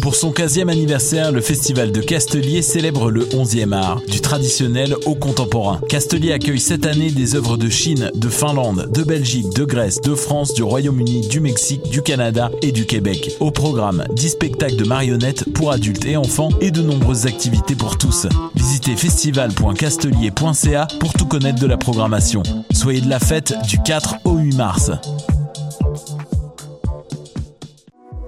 Pour son 15e anniversaire, le festival de Castelier célèbre le 11e art, du traditionnel au contemporain. Castelier accueille cette année des œuvres de Chine, de Finlande, de Belgique, de Grèce, de France, du Royaume-Uni, du Mexique, du Canada et du Québec. Au programme, 10 spectacles de marionnettes pour adultes et enfants et de nombreuses activités pour tous. Visitez festival.castelier.ca pour tout connaître de la programmation. Soyez de la fête du 4 au 8 mars.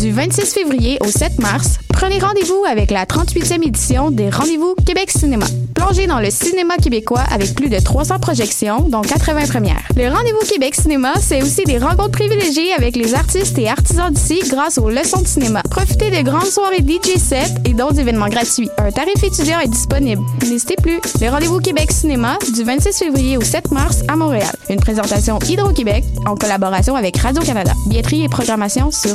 Du 26 février au 7 mars, prenez rendez-vous avec la 38e édition des Rendez-vous Québec Cinéma. Plongez dans le cinéma québécois avec plus de 300 projections, dont 80 premières. Le Rendez-vous Québec Cinéma, c'est aussi des rencontres privilégiées avec les artistes et artisans d'ici grâce aux leçons de cinéma. Profitez de grandes soirées DJ set et d'autres événements gratuits. Un tarif étudiant est disponible. N'hésitez plus. Le Rendez-vous Québec Cinéma, du 26 février au 7 mars à Montréal. Une présentation Hydro-Québec en collaboration avec Radio-Canada. Billetterie et programmation sur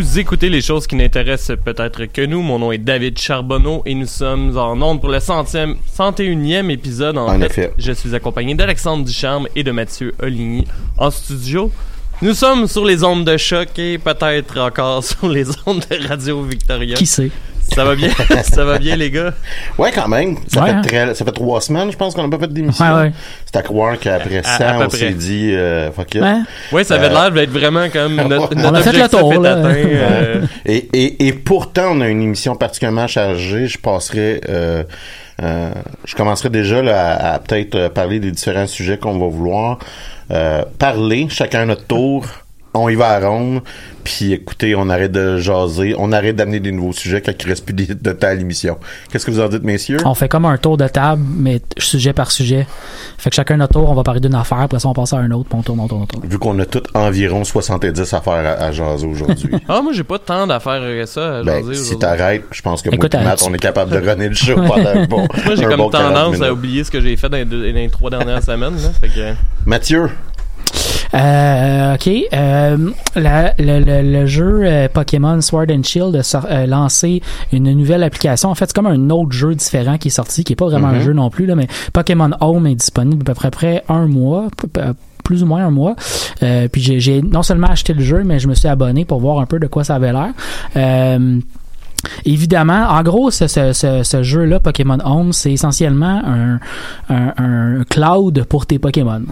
Vous écoutez les choses qui n'intéressent peut-être que nous. Mon nom est David Charbonneau et nous sommes en onde pour le centième, 101e épisode. En, En fait, effet. je suis accompagné d'Alexandre Ducharme et de Mathieu Oligny en studio. Nous sommes sur les ondes de choc et peut-être encore sur les ondes de Radio Victoria. Qui sait? Ça va bien? ça va bien, les gars? Ouais, quand même. Ça, Ouais, fait hein? très- ça fait trois semaines, je pense, qu'on n'a pas fait d'émission. Ouais, ouais. C'est à croire qu'après À- à ça, on s'est dit, euh, fuck it. Ouais. Oui, ça avait Euh, l'air d'être vraiment comme notre, On notre a fait le tour, là. atteint. euh, Et, et, et pourtant, on a une émission particulièrement chargée. Je passerai, euh, euh, je commencerai déjà là, à, à peut-être euh, parler des différents sujets qu'on va vouloir euh, parler, chacun à notre tour. On y va à ronde, puis écoutez, on arrête de jaser, on arrête d'amener des nouveaux sujets quand il reste plus de temps à l'émission. Qu'est-ce que vous en dites, messieurs? On fait comme un tour de table, mais sujet par sujet. Fait que chacun notre tour, on va parler d'une affaire, après ça on passe à un autre, puis on tourne, on tourne, on tourne. Vu qu'on a tout environ 70 affaires à, à jaser aujourd'hui. Ah, moi, j'ai pas tant d'affaires que ça à ben, jaser si aujourd'hui. t'arrêtes, je pense que Écoute, moi et Matt, on est capable de runner le show pendant un bon Moi, j'ai comme bon 40 tendance à oublier ce que j'ai fait dans les, deux- dans les trois dernières semaines. Là. Fait que... Mathieu, Euh, ok. Euh, la- le, le- le jeu euh, Pokémon Sword and Shield a a lancé une nouvelle application. En fait, c'est comme un autre jeu différent qui est sorti, qui est pas vraiment un jeu non plus, là, mais Pokémon Home est disponible à peu près un mois. plus ou moins un mois. Euh, puis j'ai- j'ai non seulement acheté le jeu, mais je me suis abonné pour voir un peu de quoi ça avait l'air. Euh, Évidemment, en gros, ce, ce, ce, ce jeu-là, Pokémon Home, c'est essentiellement un, un, un cloud pour tes Pokémon.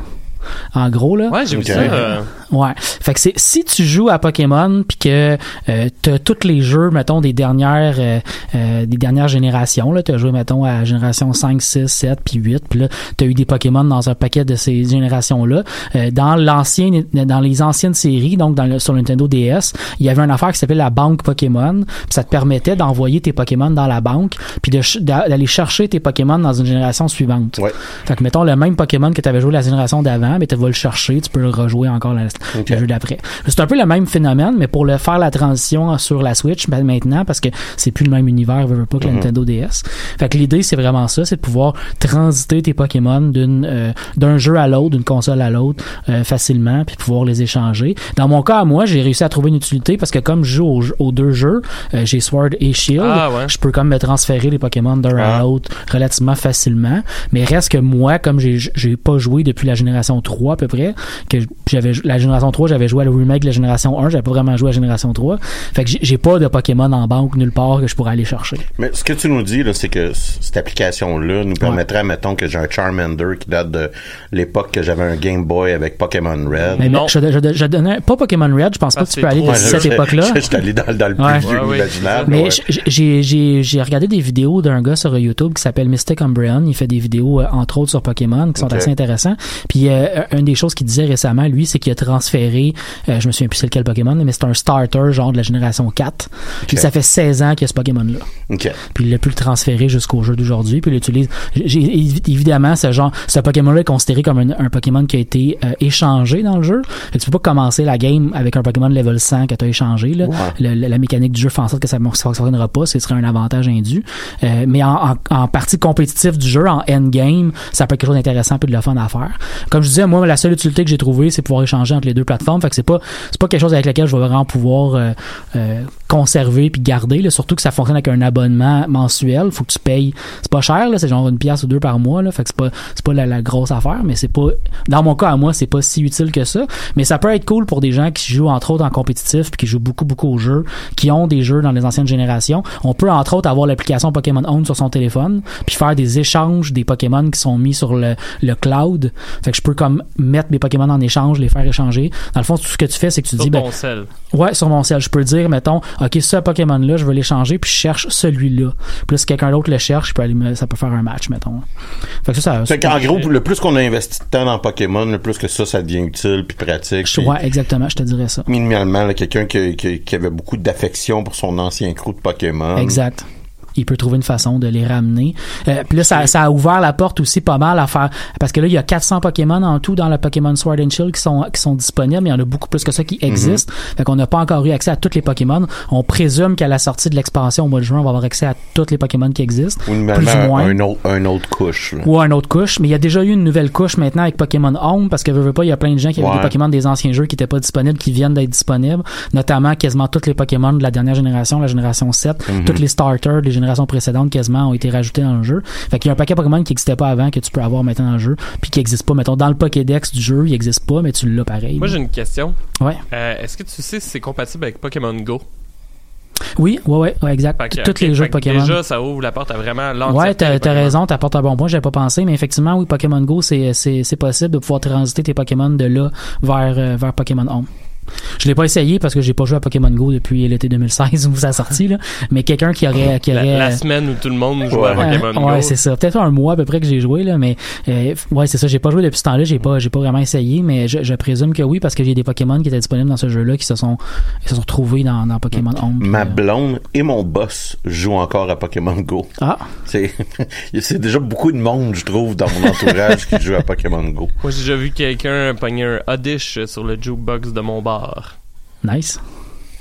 En gros, là. Ouais, j'ai vu ça. euh, Ouais. Fait que c'est si tu joues à Pokémon puis que euh, t'as tous les jeux mettons des dernières euh, euh, des dernières générations là, t'as joué mettons à la génération 5, 6, 7 puis 8 puis là t'as eu des Pokémon dans un paquet de ces générations là. dans l'ancien dans les anciennes séries donc dans le, sur le Nintendo DS, il y avait une affaire qui s'appelait la banque Pokémon, puis ça te permettait d'envoyer tes Pokémon dans la banque puis d'aller chercher tes Pokémon dans une génération suivante. Ouais. Fait que mettons le même Pokémon que tu avais joué la génération d'avant, temps, mais tu vas le chercher, tu peux le rejouer encore le, le jeu d'après. C'est un peu le même phénomène, mais pour le faire la transition sur la Switch ben, maintenant, parce que c'est plus le même univers, veux, veux pas que la Nintendo DS. Fait que l'idée, c'est vraiment ça, c'est de pouvoir transiter tes Pokémon d'une euh, d'un jeu à l'autre, d'une console à l'autre, euh, facilement, puis pouvoir les échanger. Dans mon cas, à moi, j'ai réussi à trouver une utilité parce que comme je joue aux, aux deux jeux, euh, j'ai Sword et Shield, Ah, ouais. je peux comme me transférer les Pokémon d'un à Ah. l'autre relativement facilement. Mais reste que moi, comme j'ai j'ai pas joué depuis la génération 3 à peu près, que j'avais la génération 3, j'avais joué à le remake de la génération 1, j'avais pas vraiment joué à la génération 3. Fait que j'ai- pas de Pokémon en banque nulle part que je pourrais aller chercher. Mais ce que tu nous dis, là, c'est que cette application-là nous permettrait, mettons, que j'ai un Charmander qui date de l'époque que j'avais un Game Boy avec Pokémon Red. Mais Non. je, je, je donnais pas Pokémon Red, je pense Ah, pas que tu peux aller de cette époque-là. Je, suis allé dans, dans le plus Ouais. vieux Ouais, imaginable. Mais j'ai j'ai j'ai regardé des vidéos d'un gars sur YouTube qui s'appelle Mystic Umbreon. Il fait des vidéos euh, entre autres sur Pokémon qui sont assez intéressants. Puis euh, une des choses qu'il disait récemment, lui, c'est qu'il a transféré, euh, je me souviens plus c'est lequel Pokémon, mais c'est un starter genre de la génération 4. Puis ça fait 16 ans qu'il y a ce Pokémon-là. OK. Puis il a pu le transférer jusqu'au jeu d'aujourd'hui. Puis il l'utilise. Évidemment, ce genre, ce Pokémon-là est considéré comme un, un Pokémon qui a été euh, échangé dans le jeu. Tu peux pas commencer la game avec un Pokémon level 100 que tu as échangé. Là. Le- la mécanique du jeu fait en sorte que ça ne fonctionnera pas. Ce serait un avantage indu. Euh, mais en, en, en partie compétitive du jeu, en endgame, ça peut être quelque chose d'intéressant puis de le fun à faire. Comme je moi, la seule utilité que j'ai trouvée, c'est pouvoir échanger entre les deux plateformes. C'est pas, c'est pas quelque chose avec lequel je vais vraiment pouvoir euh, euh, conserver puis garder. Là. Surtout que ça fonctionne avec un abonnement mensuel. Faut que tu payes. C'est pas cher, là. C'est genre une pièce ou deux par mois, là. Fait que c'est pas, c'est pas la, la grosse affaire, mais c'est pas, dans mon cas à moi, c'est pas si utile que ça. Mais ça peut être cool pour des gens qui jouent entre autres en compétitif puis qui jouent beaucoup, beaucoup aux jeux, qui ont des jeux dans les anciennes générations. On peut entre autres avoir l'application Pokémon Home sur son téléphone puis faire des échanges des Pokémon qui sont mis sur le, le cloud. Fait que je peux comme mettre mes Pokémon en échange, les faire échanger. Dans le fond, tout ce que tu fais, c'est que tu Sur dis, ben, ton sel. Ouais, sur mon cell, je peux dire, mettons, ok, ce Pokémon-là, je veux l'échanger, puis je cherche celui-là. Puis là, si quelqu'un d'autre le cherche, je peux aller me- ça peut faire un match, mettons. Fait que ça, ça. Fait qu'en gros, le plus qu'on a investi de temps dans Pokémon, le plus que ça, ça devient utile puis pratique. je- puis ouais, exactement, je te dirais ça. Minimalement, quelqu'un qui, qui, qui avait beaucoup d'affection pour son ancien crew de Pokémon. Exact. Il peut trouver une façon de les ramener. Euh, puis là, ça, ça a ouvert la porte aussi pas mal à faire. Parce que là, il y a 400 Pokémon en tout dans le Pokémon Sword and Shield qui sont, qui sont disponibles. mais Il y en a beaucoup plus que ça qui existent. Fait qu'on n'a pas encore eu accès à tous les Pokémon. On présume qu'à la sortie de l'expansion au mois de juin, on va avoir accès à tous les Pokémon qui existent. Ou plus minimalement ou moins. un, un autre, un autre couche. là. ou une autre couche, mais il y a déjà eu une nouvelle couche maintenant avec Pokémon Home parce que veux, veux pas, il y a plein de gens qui avaient Ouais. des Pokémon des anciens jeux qui étaient pas disponibles, qui viennent d'être disponibles, notamment quasiment tous les Pokémon de la dernière génération, la génération 7, Mhm. tous les starters des générations précédentes quasiment ont été rajoutés dans le jeu. Fait qu'il y a un paquet Pokémon qui existait pas avant que tu peux avoir maintenant dans le jeu, puis qui existe pas mettons dans le Pokédex du jeu, il existe pas mais tu l'as pareil. Moi, j'ai une question. Ouais. Euh, Est-ce que tu sais si c'est compatible avec Pokémon Go? Oui, ouais ouais, ouais exact. Que, Tous les jeux de Pokémon. Déjà, ça ouvre la porte à vraiment l'entièreté Ouais, t'as t'as raison, t'apportes un bon point, j'avais pas pensé, mais effectivement, oui, Pokémon Go, c'est c'est c'est possible de pouvoir transiter tes Pokémon de là vers euh, vers Pokémon Home. Je l'ai pas essayé parce que j'ai pas joué à Pokémon Go depuis l'été 2016 où ça a sorti là, mais quelqu'un qui aurait qui La, aurait la semaine où tout le monde joue à. Pokémon Euh, ouais, Go. c'est ça. Peut-être un mois à peu près que j'ai joué là, mais euh, ouais, c'est ça. J'ai pas joué depuis ce temps-là. J'ai pas, j'ai pas vraiment essayé, mais je, je présume que oui parce y a des Pokémon qui étaient disponibles dans ce jeu-là qui se sont, qui se sont retrouvés dans, dans Pokémon Home. puis, Ma euh, blonde et mon boss jouent encore à Pokémon Go. ah, C'est c'est déjà beaucoup de monde, je trouve, dans mon entourage qui joue à Pokémon Go. Moi, j'ai déjà vu quelqu'un pogner un Oddish sur le jukebox de mon bar. Nice.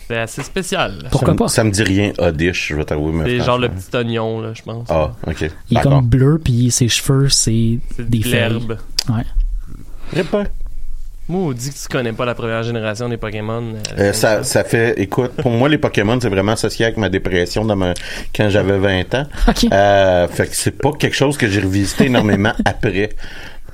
C'est assez spécial. Pourquoi ça, pas? Ça me dit rien, Odish, je vais t'avouer. C'est genre le petit oignon, là, je pense. Ah, ok. Il est comme bleu puis ses cheveux c'est des de l'herbe. Répète. Moi, on dit que tu connais pas la première génération des Pokémon. euh, Euh, ça, ça fait, écoute, pour moi, les Pokémon, c'est vraiment associé avec ma dépression dans ma, quand j'avais 20 ans. Ok. Euh, fait que c'est pas quelque chose que j'ai revisité énormément après.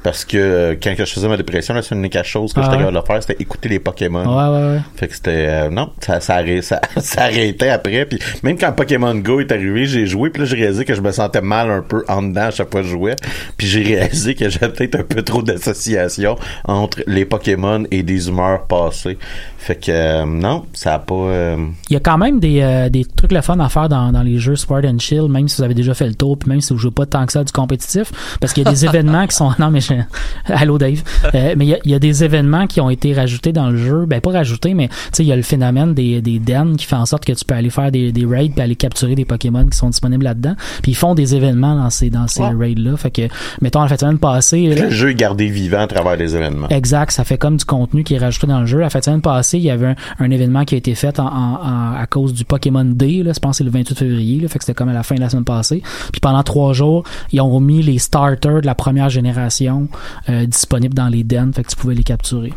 Parce que euh, quand je faisais ma dépression, la seule unique chose que Ah j'étais ouais? capable de faire, c'était écouter les Pokémon. Ouais, ouais, ouais. Fait que c'était euh, non, ça ça, arrêt- ça, ça arrêtait après puis même quand Pokémon Go est arrivé, j'ai joué puis là j'ai réalisé que je me sentais mal un peu en dedans à chaque fois que je jouais. Puis j'ai réalisé que j'avais peut-être un peu trop d'association entre les Pokémon et des humeurs passées. Fait que euh, non, ça a pas euh, Il y a quand même des, euh, des trucs le fun à faire dans, dans les jeux Sword and Shield, même si vous avez déjà fait le tour, puis même si vous jouez pas tant que ça du compétitif, parce qu'il y a des événements qui sont non mais je- Allô Dave. Euh, mais il y y, a des événements qui ont été rajoutés dans le jeu. Ben pas rajoutés, mais tu sais, il y a le phénomène des, des den qui fait en sorte que tu peux aller faire des, des raids puis aller capturer des Pokémon qui sont disponibles là-dedans. Puis ils font des événements dans ces dans ces Ouais. raids-là. Fait que, mettons, la fin de semaine passée, là, Le jeu est gardé vivant à travers les événements. Exact, ça fait comme du contenu qui est rajouté dans le jeu. La fin de semaine passée, il y avait un, un événement qui a été fait en, en- en- à cause du Pokémon Day, là, je pense que c'est le 28 février, là, fait que c'était comme à la fin de la semaine passée. Puis pendant trois jours, ils ont mis les starters de la première génération euh, disponibles dans les dens, fait que tu pouvais les capturer.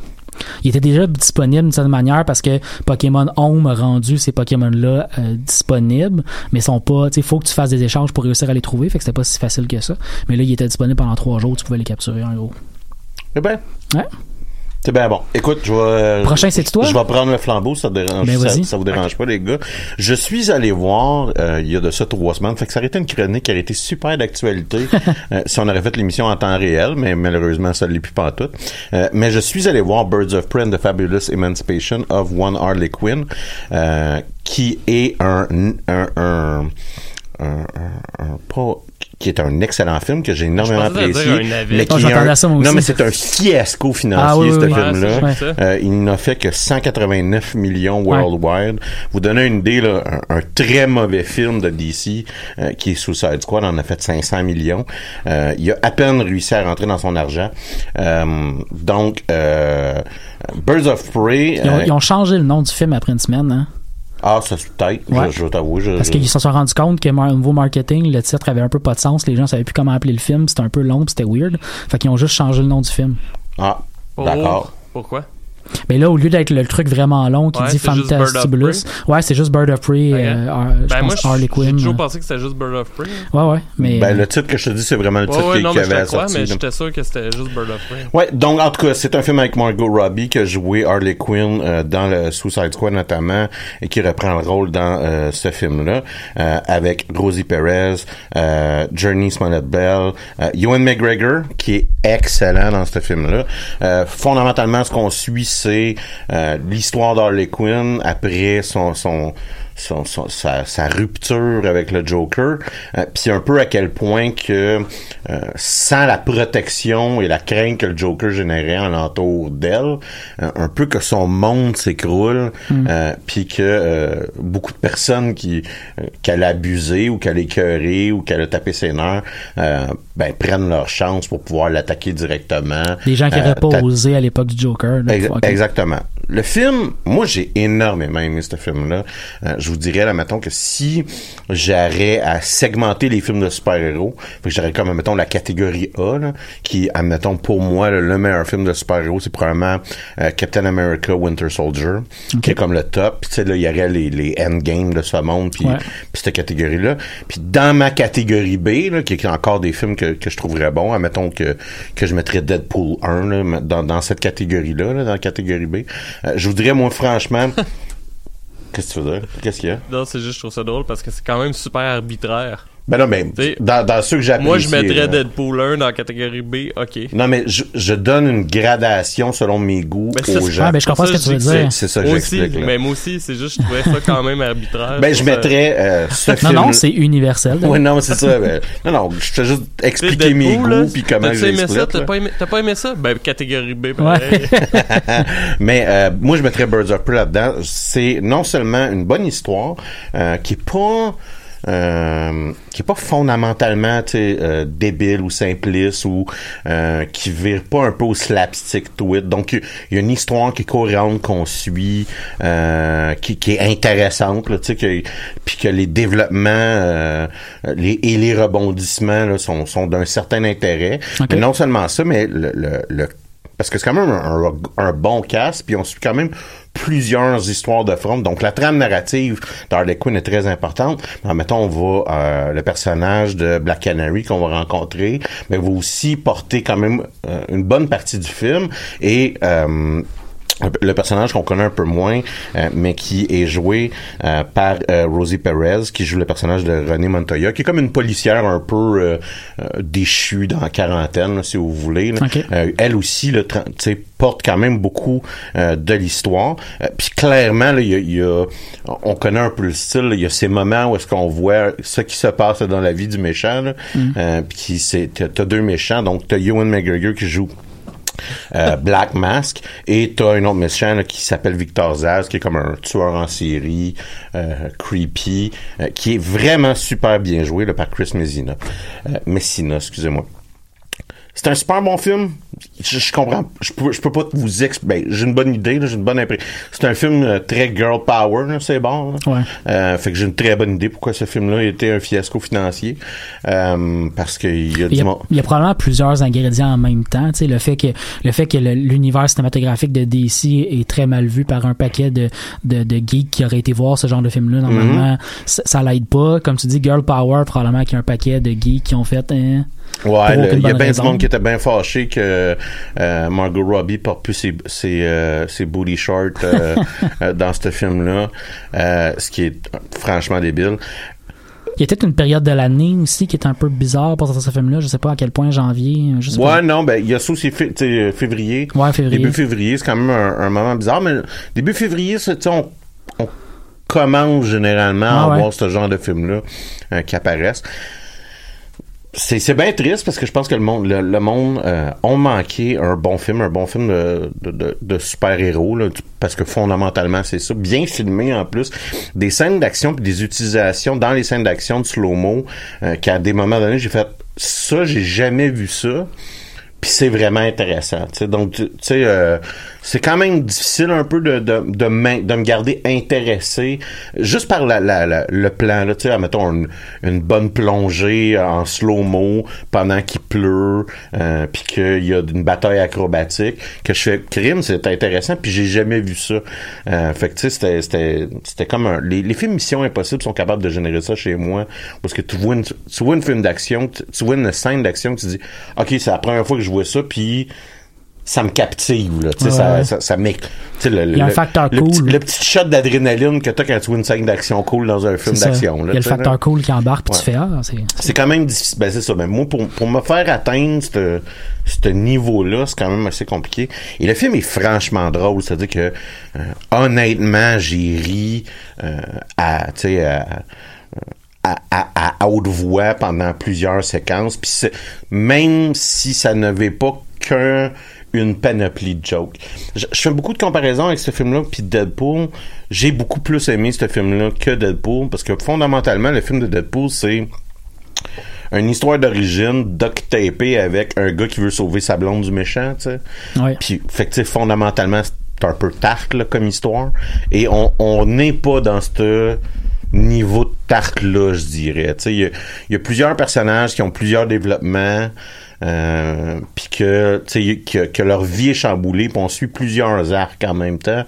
Ils étaient déjà disponibles d'une certaine manière parce que Pokémon Home a rendu ces Pokémon-là euh, disponibles, mais sont pas, tu faut que tu fasses des échanges pour réussir à les trouver, fait que c'était pas si facile que ça. Mais là, ils étaient disponibles pendant trois jours, tu pouvais les capturer en gros. Eh ben, Ouais. C'est bien bon. Écoute, je vais. Prochain, c'est toi? Je vais prendre le flambeau, ça, dérange, Ben, ça, vas-y. ça vous dérange pas, les gars. Je suis allé voir, euh, il y a de ça trois semaines, fait que ça aurait été une chronique qui aurait été super d'actualité euh, si on aurait fait l'émission en temps réel, mais malheureusement, ça ne l'est plus pas en tout. Euh, mais je suis allé voir Birds of Prey and the Fabulous Emancipation of One Harley Quinn, euh, qui est un, un, un, un, un- un- pas qui est un excellent film que j'ai énormément apprécié, mais Oh, qui m'attendais un, à ça, moi non mais c'est un fiasco financier Ah oui, ce oui, film-là. Euh, il n'a fait que 189 millions worldwide. Vous donnez une idée, là, un, un très mauvais film de DC euh, qui est Suicide Squad en a fait 500 millions. Euh, il a à peine réussi à rentrer dans son argent. Euh, donc, euh, Birds of Prey... Ils ont, euh, ils ont changé le nom du film après une semaine, hein? Ah, ça se peut-être. Ouais. Je, je t'avoue. Je, Parce je- qu'ils se sont rendus compte que au niveau marketing, le titre avait un peu pas de sens. Les gens savaient plus comment appeler le film. C'était un peu long, c'était weird. Fait qu'ils ont juste changé le nom du film. Ah, Oh, d'accord. Pourquoi? Mais là, au lieu d'être le truc vraiment long qui Ouais, dit Fantabulous, ouais, c'est juste Bird of Prey, euh, je Ben, moi, pense Harley j'ai Quinn. toujours euh. pensé que c'était juste Bird of Prey. Ouais, ouais. Mais Ben, euh, le titre que je te dis, c'est vraiment le titre ouais, qui, non, qui mais je avait te crois, sorti. mais j'étais sûr que c'était juste Bird of Prey. Ouais, donc en tout cas, c'est un film avec Margot Robbie qui a joué Harley Quinn euh, dans le Suicide Squad notamment et qui reprend le rôle dans euh, ce film-là euh, avec Rosie Perez, euh, Journey Smollett Bell, euh, Ewan McGregor qui est excellent dans ce film-là. Euh, fondamentalement, ce qu'on suit, c'est euh, l'histoire d'Harley Quinn après son son son, son- sa, sa rupture avec le Joker, euh, puis un peu à quel point que euh, sans la protection et la crainte que le Joker générait en l'entour d'elle, euh, un peu que son monde s'écroule, euh, puis que euh, beaucoup de personnes qui euh, qu'elle a abusé ou qu'elle a écœuré ou qu'elle a tapé ses nerfs, euh, ben prennent leur chance pour pouvoir l'attaquer directement. les gens qui Euh, n'auraient pas ta- osé à l'époque du Joker. là, Ex-. Exactement. Le film, moi j'ai énormément aimé ce film-là. Euh, je vous dirais, là, mettons que si j'aurais à segmenter les films de super-héros, j'aurais comme, mettons, la catégorie A, là, qui, admettons, pour moi, le meilleur film de super-héros, c'est probablement euh, Captain America Winter Soldier, qui est comme le top. Puis tu sais, là, il y aurait les, les endgames de ce monde, puis Ouais. puis cette catégorie-là. Puis dans ma catégorie B, là, qui est encore des films que, que je trouverais bons, admettons que, que je mettrais Deadpool 1 là, dans, dans cette catégorie-là, là, dans la catégorie B. Euh, je vous dirais, moi, franchement... Qu'est-ce que tu veux dire? Qu'est-ce qu'il y a? Non, c'est juste, je trouve ça drôle parce que c'est quand même super arbitraire. Ben non, mais T'sais, dans, dans ceux que j'apprécie... Moi, je mettrais là. Deadpool 1 dans la catégorie B, ok. Non, mais je, je donne une gradation selon mes goûts Ben, aux c'est- gens. Ah, ben, je comprends ce que tu veux dire. C'est ça que j'explique. mais moi aussi, c'est juste, je trouvais ça quand même arbitraire. Ben, je mettrais euh, ce Non, film... non, c'est universel. Oui, non, c'est ça. ben, non, non, je fais juste expliquer mes Deadpool, là, goûts puis comment je les aimé ça? split, T'as là. pas aimé, t'as pas aimé ça? Ben, catégorie B, pareil. Mais euh, moi, je mettrais Birds of Prey là-dedans. C'est non seulement une bonne histoire euh, qui est pas euh, qui est pas fondamentalement euh, débile ou simpliste ou euh, qui vire pas un peu au slapstick tweet. Donc il y a une histoire qui est cohérente qu'on suit, euh, qui, qui est intéressante, là, tu sais, que, puis que les développements euh, les, et les rebondissements là, sont, sont d'un certain intérêt. Mais non seulement ça, mais le, le, le parce que c'est quand même un, un- un bon cast, puis on suit quand même plusieurs histoires de front. Donc la trame narrative d'Harley Quinn est très importante. Mais mettons, on va euh, le personnage de Black Canary qu'on va rencontrer, mais va aussi porter quand même euh, une bonne partie du film et euh, le personnage qu'on connaît un peu moins, euh, mais qui est joué euh, par euh, Rosie Perez, qui joue le personnage de René Montoya, qui est comme une policière un peu euh, euh, déchue dans la quarantaine, là, si vous voulez. là. Euh, elle aussi, sais, porte quand même beaucoup euh, de l'histoire. Euh, Puis clairement, là, il y a, y a- on connaît un peu le style. Il y a ces moments où est-ce qu'on voit ce qui se passe dans la vie du méchant. Euh, puis qui c'est, t'as, t'as deux méchants. Donc t'as Ewan McGregor qui joue euh, Black Mask et t'as un autre méchant qui s'appelle Victor Zaz qui est comme un tueur en série euh, creepy euh, qui est vraiment super bien joué par Chris Messina. Messina excusez-moi c'est un super bon film. Je, je comprends. Je peux, je peux pas vous expliquer. Ben, j'ai une bonne idée, j'ai une bonne impression. C'est un film euh, très girl power, c'est bon. là. Ouais. Euh, fait que j'ai une très bonne idée pourquoi ce film-là a été un fiasco financier. Euh, parce qu'il y a Il y, a, il y a probablement plusieurs ingrédients en même temps. Tu sais, le fait que le fait que l'univers cinématographique de DC est très mal vu par un paquet de, de, de geeks qui auraient été voir ce genre de film-là, normalement, Mm-hmm. ça, ça l'aide pas. Comme tu dis, Girl Power, probablement qu'il y a un paquet de geeks qui ont fait. hein, Ouais, il y a bien du monde qui était bien fâché que euh, Margot Robbie porte plus ses, ses, euh, ses booty shorts euh, euh, dans ce film-là, euh, ce qui est franchement débile. Il y a peut-être une période de l'année aussi qui est un peu bizarre pour ce film-là. Je sais pas à quel point janvier. Je sais Ouais, pas. non, ben il y a ça aussi février. Ouais, février. Début février, c'est quand même un, un moment bizarre, mais début février, c'est, on, on commence généralement Ah à ouais. voir ce genre de film-là qui apparaissent. C'est, bien triste parce que je pense que le monde, le, le monde euh, ont manqué un bon film, un bon film de, de, de, de super-héros, parce que fondamentalement, c'est ça. Bien filmé en plus. Des scènes d'action puis des utilisations dans les scènes d'action de slow-mo, euh, qu'à des moments donnés, j'ai fait ça, j'ai jamais vu ça. Puis c'est vraiment intéressant. tu sais. Donc, tu sais, euh, c'est quand même difficile un peu de, de, de, me garder intéressé juste par la, la, la- le plan. Là, tu sais, mettons une, une bonne plongée en slow-mo pendant qu'il pleut, euh, puis qu'il y a une bataille acrobatique. Que je fais crime, c'est intéressant, puis j'ai jamais vu ça. Euh, fait que tu sais, c'était, comme un... Les, les films Mission Impossible sont capables de générer ça chez moi, parce que tu vois une, tu vois une film d'action, tu, tu vois une scène d'action, tu dis, OK, c'est la première fois que je vois ça, puis ça me captive, là. Tu sais, Ouais, ça, ça, ça tu le, un le- facteur le cool. Petit, le petit shot d'adrénaline que t'as quand tu vois une scène d'action cool dans un film d'action. Il y a le tu là. facteur cool qui embarque, puis tu Ouais. fais Ah, c'est. Quand même difficile. Ben, c'est ça. Ben, moi, pour, pour me faire atteindre ce ce niveau-là, c'est quand même assez compliqué. Et le film est franchement drôle. C'est-à-dire que, euh, honnêtement, j'ai ri euh, à, tu sais, à, à, à- à haute voix pendant plusieurs séquences. Puis même si ça n'avait pas qu'un une panoplie de jokes. Je, je fais beaucoup de comparaisons avec ce film-là puis Deadpool. J'ai beaucoup plus aimé ce film-là que Deadpool parce que fondamentalement le film de Deadpool c'est une histoire d'origine duct tapé avec un gars qui veut sauver sa blonde du méchant, tu sais. Ouais. Puis, fait que, fondamentalement, c'est un peu tarte, là, comme histoire. Et on on n'est pas dans ce niveau de tarte-là, je dirais. Tu sais, il y a, il y a plusieurs personnages qui ont plusieurs développements, euh, puis que, que, que leur vie est chamboulée, puis on suit plusieurs arcs en même temps.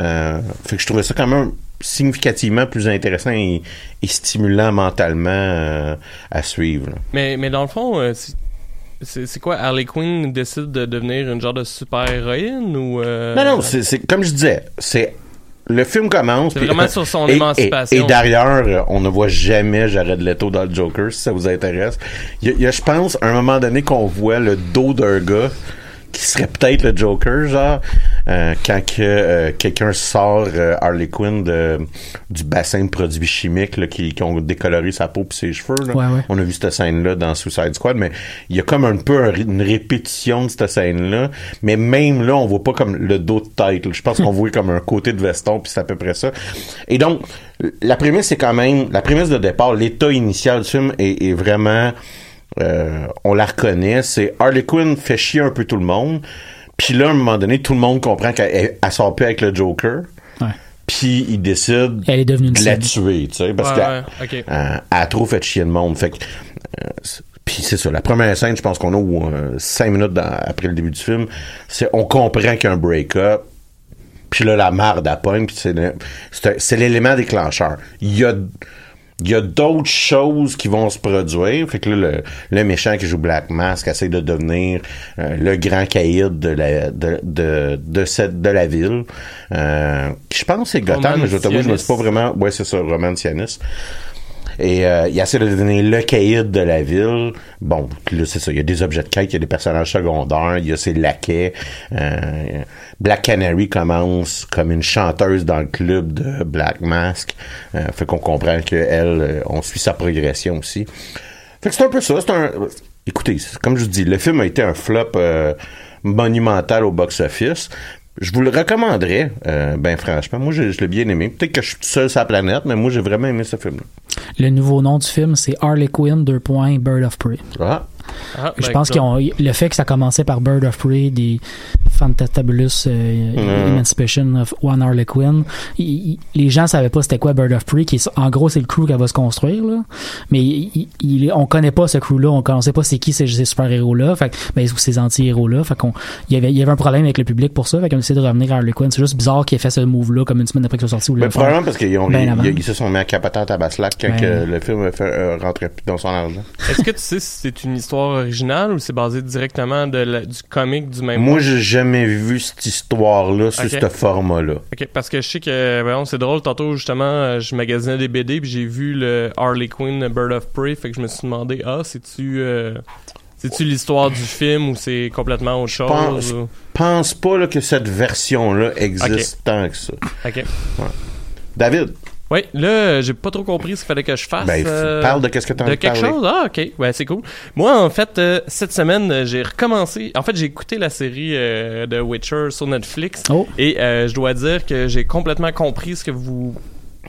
Euh, fait que je trouvais ça quand même significativement plus intéressant et, et stimulant mentalement euh, à suivre. là. Mais, mais dans le fond, c'est- quoi Harley Quinn décide de devenir une genre de super héroïne ou euh, Non, non, c'est- comme je disais, c'est le film commence. C'est puis- vraiment sur son et- émancipation. Et, d'ailleurs, on ne voit jamais Jared Leto dans le Joker, si ça vous intéresse. Il y a, il y a, je pense, à un moment donné qu'on voit le dos d'un gars qui serait peut-être le Joker, genre, euh, quand que, euh, quelqu'un sort euh, Harley Quinn de, du bassin de produits chimiques là, qui, qui ont décoloré sa peau et ses cheveux. là. Ouais, ouais. On a vu cette scène-là dans Suicide Squad, mais il y a comme un peu un une répétition de cette scène-là. Mais même là, on voit pas comme le dos de tête. là. Je pense qu'on voit comme un côté de veston, puis c'est à peu près ça. Et donc, la prémisse, c'est quand même... La prémisse de départ, l'état initial du film est, est vraiment... euh, on la reconnaît. C'est Harley Quinn fait chier un peu tout le monde. Puis là, à un moment donné, tout le monde comprend qu'elle elle- elle sort plus avec le Joker. Ouais. Puis il décide Elle est devenue une de la tuer, tu sais, parce Ouais, qu'elle ouais, ok. euh, elle a trop fait chier le monde. Fait que, euh, c'est- puis c'est ça, la première scène, je pense qu'on a où, euh, cinq minutes dans- après le début du film, c'est on comprend qu'il y a un break-up. Puis là, la marde à pogne, puis c'est l'élément déclencheur. Il y a il y a d'autres choses qui vont se produire. Fait que là, le, le méchant qui joue Black Mask essaie de devenir euh, le grand caïd de la de, de, de cette de la ville. Euh, je pense que c'est Gotham, mais je t'avoue, je me suis pas vraiment. Ouais, c'est ça, Roman Sionis. Et euh, il essaie de devenir le caïd de la ville. Bon, là, c'est ça. Il y a des objets de quête, il y a des personnages secondaires, il y a ses laquais. Euh, Black Canary commence comme une chanteuse dans le club de Black Mask. Euh, fait qu'on comprend qu'elle, euh, on suit sa progression aussi. Fait que c'est un peu ça. C'est un. Écoutez, comme je vous dis, le film a été un flop euh, monumental au box-office. Je vous le recommanderais, euh, ben franchement. Moi, je, je l'ai bien aimé. Peut-être que je suis tout seul sur la planète, mais moi, j'ai vraiment aimé ce film-là. Le nouveau nom du film, c'est Harley Quinn, deux points, Bird of Prey. Ah, Ah, Je ben, pense qu'ils ont le fait que ça commençait par Bird of Prey, des Fantastabulous euh, Mm. Emancipation of One Harley Quinn. il- il- les gens savaient pas c'était quoi Bird of Prey, qui est, en gros c'est le crew qu'elle va se construire là. Mais il, on connaît pas ce crew là, on, on sait pas c'est qui ces, ces super héros là, fait que- ben, ou ces anti héros là. Fait qu'on il y avait il y avait un problème avec le public pour ça, fait qu'on essaie de revenir à Harley Quinn. C'est juste bizarre qu'il ait fait ce move là comme une semaine après que soit sorti. ou ben, probablement parce qu'ils ont, Ben ils, avant. ils se sont mis à capoter à Tabaslac quand Ben. que le film a fait, euh, rentrait plus dans son argent. Est-ce que tu sais si c'est une histoire originale ou c'est basé directement de la- du comic du même Moi, j'ai jamais vu cette histoire-là sur Ok. ce format-là. Ok, parce que je sais que, voyons, c'est drôle, tantôt, justement, euh, je magasinais des BD, puis j'ai vu le Harley Quinn Bird of Prey, fait que je me suis demandé, ah, c'est-tu euh, c'est-tu l'histoire du film ou c'est complètement autre chose? pense- ou- Pense pas là, que cette version-là existe tant que ça. Ok. David, Oui, là, j'ai pas trop compris ce qu'il fallait que je fasse. ben, euh, parle de qu'est-ce que t'as de envie de quelque parler. chose? Ah, ok. Ouais, c'est cool. Moi, en fait, euh, cette semaine, euh, j'ai recommencé. En fait, j'ai écouté la série euh, de Witcher sur Netflix. Oh. Et euh, je dois dire que j'ai complètement compris ce que vous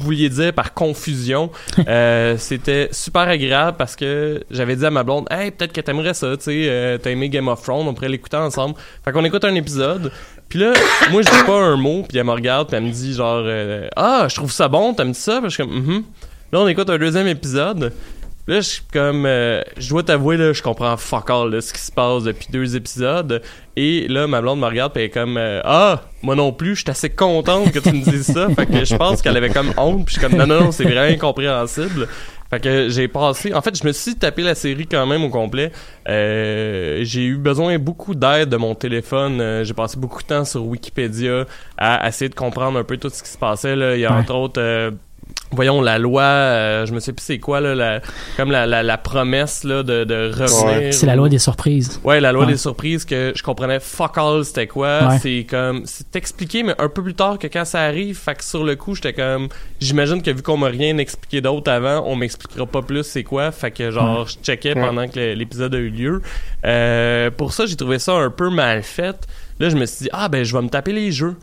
vouliez dire par confusion. Euh, C'était super agréable parce que j'avais dit à ma blonde, hey, peut-être que t'aimerais ça, tu sais, euh, t'as aimé Game of Thrones, on pourrait l'écouter ensemble. Fait qu'on écoute un épisode. Puis là, moi, je dis pas un mot, puis elle me regarde, puis elle me dit genre, euh, ah, je trouve ça bon, t'aimes ça? Puis je suis comme, Mhm. Là, on écoute un deuxième épisode. Là, je suis comme, euh, je dois t'avouer, là, je comprends fuck all, là, ce qui se passe depuis deux épisodes. Et là, ma blonde me regarde, puis elle est comme, euh, ah, moi non plus, je suis assez contente que tu me dises ça. fait que je pense qu'elle avait comme honte, puis je suis comme, non, non, non, c'est vraiment incompréhensible. Fait que j'ai passé, en fait, je me suis tapé la série quand même au complet. Euh, j'ai eu besoin beaucoup d'aide de mon téléphone. Euh, j'ai passé beaucoup de temps sur Wikipédia à essayer de comprendre un peu tout ce qui se passait. Là. Il y a Ouais. entre autres, euh, voyons, la loi, euh, je me sais plus c'est quoi, là, la, comme la, la, la promesse là, de, de revenir. C'est la loi des surprises. Ouais, la loi Ouais. des surprises que je comprenais fuck all c'était quoi. Ouais. C'est comme c'est expliqué mais un peu plus tard que quand ça arrive. Fait que sur le coup, j'étais comme j'imagine que vu qu'on m'a rien expliqué d'autre avant, on m'expliquera pas plus c'est quoi. Fait que genre je checkais pendant que l'épisode a eu lieu. Euh, pour ça, j'ai trouvé ça un peu mal fait. Là, je me suis dit ah ben je vais me taper les jeux.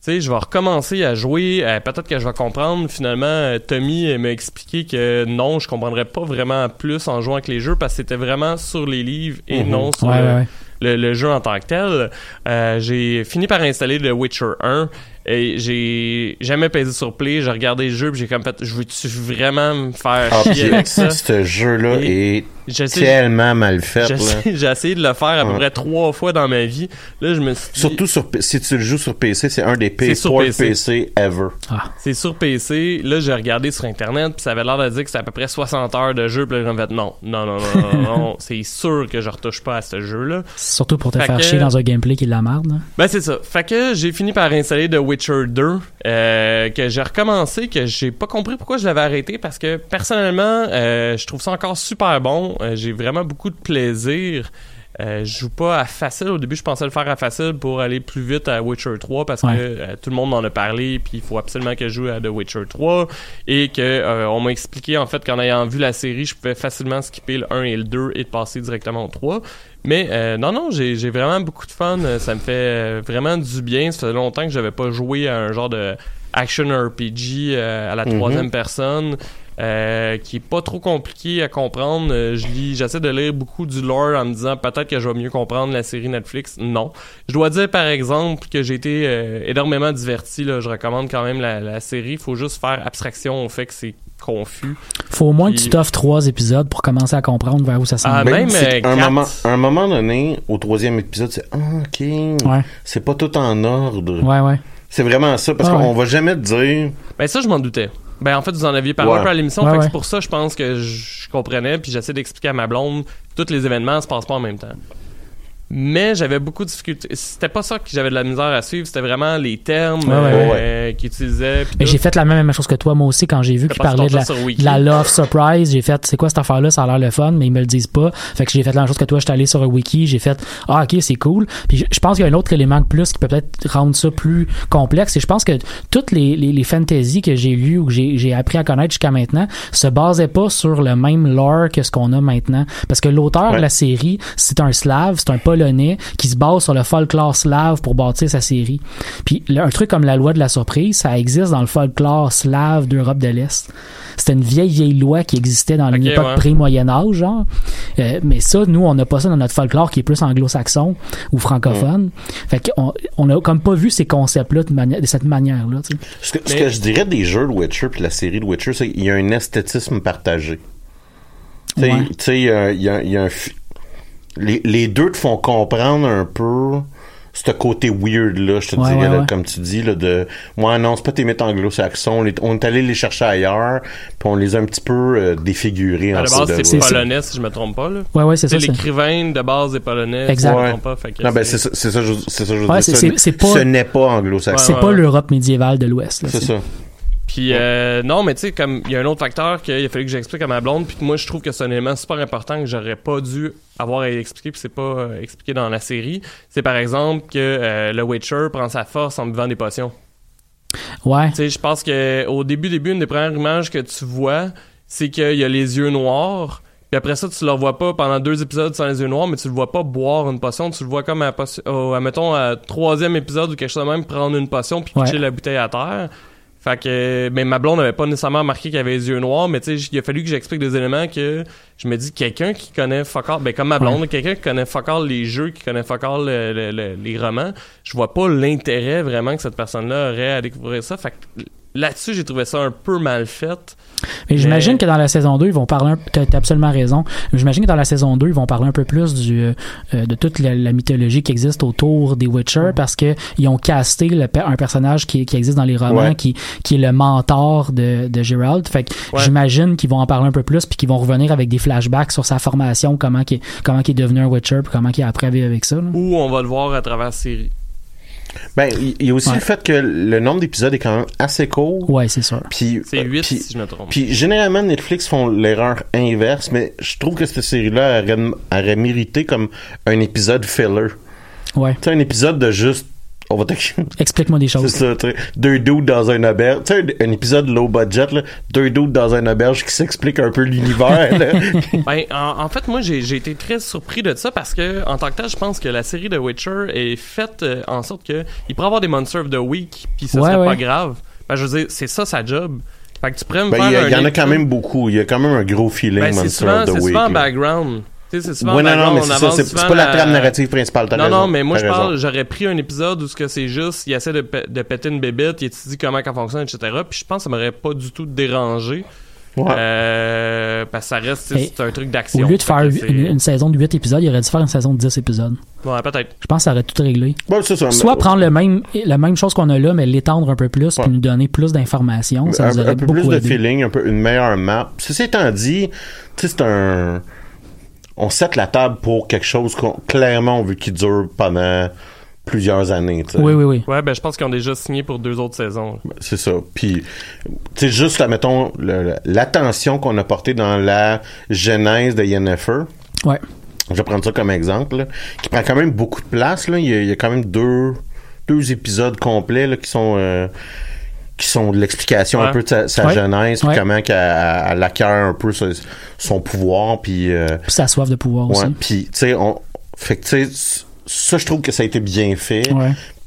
Tu sais, je vais recommencer à jouer. euh, Peut-être que je vais comprendre. Finalement, euh, Tommy euh, m'a expliqué que non, je comprendrais pas vraiment plus en jouant avec les jeux parce que c'était vraiment sur les livres et Mhm. non sur Ouais, le, ouais, ouais. le, le jeu en tant que tel. Euh, j'ai fini par installer le Witcher 1 et j'ai jamais pesé sur play. J'ai regardé le jeu puis j'ai comme fait, je veux-tu vraiment me faire Ah, chier puis, avec ça? ce jeu-là est J'essaie tellement mal fait. j'ai là. essayé- j'ai essayé de le faire à peu près trois fois dans ma vie. Là, je me suis dit, Surtout sur, si tu le joues sur PC, c'est un des C'est pires sur ports PC. PC. ever. c'est sur PC. Là, j'ai regardé sur Internet puis ça avait l'air de dire que c'était à peu près 60 heures de jeu. Puis là, j'ai fait, non, non, non, non, non, non. c'est sûr que je retouche pas à ce jeu-là. Surtout pour te Fait faire que- chier dans un gameplay qui est de la merde. là. Ben c'est ça. Fait que j'ai fini par installer The Witcher 2, euh, que j'ai recommencé, que j'ai pas compris pourquoi je l'avais arrêté parce que personnellement, euh, je trouve ça encore super bon. Euh, j'ai vraiment beaucoup de plaisir. Euh, je joue pas à facile. Au début, je pensais le faire à facile pour aller plus vite à Witcher 3 parce Ouais. que euh, tout le monde m'en a parlé, puis il faut absolument que je joue à The Witcher 3 et que euh, on m'a expliqué en fait qu'en ayant vu la série, je pouvais facilement skipper le 1 et le 2 et de passer directement au 3. Mais euh, non, non, j'ai vraiment beaucoup de fun. Euh, Ça me fait euh, vraiment du bien. Ça faisait longtemps que j'avais pas joué à un genre de action RPG euh, à la Mhm. troisième personne. Euh, qui est pas trop compliqué à comprendre. Euh, je lis, j'essaie de lire beaucoup du lore en me disant peut-être que je vais mieux comprendre la série Netflix. Non. Je dois dire par exemple que j'ai été euh, énormément diverti. Là. Je recommande quand même la, la série. Il faut juste faire abstraction au fait que c'est confus. Faut au moins que tu t'offres trois épisodes pour commencer à comprendre vers où ça s'en Ah, va. Même, un, moment, un moment donné, au troisième épisode, c'est ah, ok, Ouais, c'est pas tout en ordre. ouais, ouais. C'est vraiment ça, parce Ah, qu'on ouais. va jamais te dire. Ben ça, je m'en doutais. Ben en fait, vous en aviez parlé Ouais. un peu à l'émission, Ouais, ouais. c'est pour ça je pense que je je comprenais puis j'essaie d'expliquer à ma blonde tous les événements se passent pas en même temps. Mais j'avais beaucoup de difficultés. C'était pas ça que j'avais de la misère à suivre, c'était vraiment les termes Ouais, ouais, euh, qu'ils utilisaient. Mais tout. j'ai fait la même chose que toi, moi aussi, quand j'ai vu qu'ils parlaient de la, de Love Surprise. J'ai fait, c'est quoi cette affaire-là? Ça a l'air le fun, mais ils me le disent pas. Fait que j'ai fait la même chose que toi. J'étais allé sur un wiki. J'ai fait, ah, ok, c'est cool. Puis je- pense qu'il y a un autre élément de plus qui peut peut-être rendre ça plus complexe. Et je pense que toutes les, les, les fantasy que j'ai lues ou que j'ai j'ai appris à connaître jusqu'à maintenant se basaient pas sur le même lore que ce qu'on a maintenant. Parce que l'auteur de la série, c'est un slave, c'est un polonais qui se base sur le folklore slave pour bâtir sa série. Puis un truc comme la loi de la surprise, ça existe dans le folklore slave d'Europe de l'Est. C'était une vieille vieille loi qui existait dans une Ok, époque ouais. pré-Moyen Âge, genre. Euh, mais ça, nous, on n'a pas ça dans notre folklore qui est plus anglo-saxon ou francophone. Fait qu'on on a comme pas vu ces concepts-là de, mani- de cette manière-là. Ce que, ce Mais- que je dirais des jeux de Witcher puis la série de Witcher, c'est qu'il y a un esthétisme partagé. Tu sais, Ouais. tu sais, il y a, il y a- il y a un... Les, les deux te font comprendre un peu ce côté weird là, je te Ouais, dirais, ouais, là, ouais. comme tu dis, là, de moi non, c'est pas tes mythes anglo-saxons, on est, est allé les chercher ailleurs, puis on les a un petit peu euh, défigurés À en la base, de c'est polonais, si je me trompe pas. Là. Ouais, ouais, c'est C'est ça. c'est- l'écrivain de base des polonais, Exact. si je me Ouais. trompe pas. Fait que Non, ben c'est ça, c'est ça, je- c'est ça, je veux Ouais, dire. c'est- Ce c'est- n'est- c'est pas- ce n'est pas anglo-saxon. C'est Ouais, pas l'Europe médiévale de l'Ouest. là, C'est c'est- ça. Puis euh, non, mais tu sais, comme il y a un autre facteur qu'il a fallu que j'explique à ma blonde, puis que moi je trouve que c'est un élément super important que j'aurais pas dû avoir à expliquer, puis c'est pas euh, expliqué dans la série. C'est par exemple que euh, le Witcher prend sa force en buvant des potions. Ouais. Tu sais, je pense que au début, début, une des premières images que tu vois, c'est qu'il y a les yeux noirs. Puis après ça, tu le vois pas pendant deux épisodes sans les yeux noirs, mais tu le vois pas boire une potion. Tu le vois comme à, mettons, à troisième épisode ou quelque chose de même, prendre une potion puis Ouais. pitcher la bouteille à terre. Fait que, mais ma blonde n'avait pas nécessairement remarqué qu'il avait les yeux noirs, mais tu sais, il a fallu que j'explique des éléments que je me dis, quelqu'un qui connaît fuck all, ben comme ma blonde, quelqu'un qui connaît fuck all les jeux, qui connaît le- le- le- les romans, je vois pas l'intérêt vraiment que cette personne-là aurait à découvrir ça. Fait que là-dessus, j'ai trouvé ça un peu mal fait. Mais j'imagine Mais- que dans la saison 2, ils vont parler. un- T'as absolument raison. J'imagine que dans la saison 2, ils vont parler un peu plus du, euh, euh, de toute la, la mythologie qui existe autour des Witcher parce que ils ont casté le un personnage qui, qui existe dans les romans Ouais. qui, qui est le mentor de, de Geralt. Fait que Ouais. j'imagine qu'ils vont en parler un peu plus puis qu'ils vont revenir avec des flashbacks sur sa formation, comment qu'il comment est devenu un Witcher puis comment qu'il a appris avec ça. là. Ou on va le voir à travers la série. Ben, il y a aussi Ouais. le fait que le nombre d'épisodes est quand même assez court. Ouais, c'est sûr. Puis, C'est euh, 8 puis- si je me trompe. Puis généralement Netflix font l'erreur inverse, mais je trouve que cette série-là aurait, aurait mérité comme un épisode filler. Ouais. Tu sais, un épisode de juste on va te Explique-moi des c'est choses. ça, tu sais, deux dudes dans un auberge. Tu sais, un, un épisode low budget, là, deux dudes dans un auberge qui s'expliquent un peu l'univers. Ben, en, en fait, moi, j'ai été très surpris de ça parce que, en tant que tel, je pense que la série de Witcher est faite euh, en sorte que il pourrait avoir des Monsters of the Week, puis ça Ouais, serait ouais. pas grave. Ben, je veux dire, c'est ça sa job. Fait que tu pourrais me Ben, faire il y, en a quand même beaucoup. Il y a quand même un gros feeling Ben, c'est Monster souvent, of the c'est Week. souvent en là. background. Tu sais, c'est souvent Ouais, non, non, mais c'est ça. pas la trame narrative principale. Non, raison, non, mais moi, je parle, j'aurais pris un épisode où ce que c'est juste, il essaie de, de péter une bébête, il étudie comment elle fonctionne, etc. Puis je pense que ça m'aurait pas du tout dérangé. Ouais. Euh, parce que ça reste, c'est un truc d'action. Au lieu de faire une, une saison de 8 épisodes, il aurait dû faire une saison de 10 épisodes. Ouais, peut-être. Je pense que ça aurait tout réglé. Bon, c'est ça. Soit prendre le même, la même chose qu'on a là, mais l'étendre un peu plus, Ouais. puis nous donner plus d'informations. Ça un, nous aurait un peu beaucoup plus de aidé. feeling, un peu une meilleure map. Ceci étant dit, tu sais, c'est un. On set la table pour quelque chose qu'on clairement on veut qu'il dure pendant plusieurs années. tu sais. Oui, oui, oui. Ouais, ben je pense qu'ils ont déjà signé pour deux autres saisons. C'est ça. Puis, tu sais, juste, là, mettons, l'attention qu'on a portée dans la genèse de Yennefer. Ouais. Je vais prendre ça comme exemple, là, qui prend quand même beaucoup de place. Là. Il, y a, il y a quand même deux, deux épisodes complets là, qui sont euh, qui sont de l'explication Ouais. un peu de sa, sa Ouais. genèse, puis Ouais. comment qu'elle elle- acquiert un peu son, son pouvoir, puis euh, Puis sa soif de pouvoir aussi. puis tu sais, on fait que tu sais, ça je trouve que ça a été bien fait.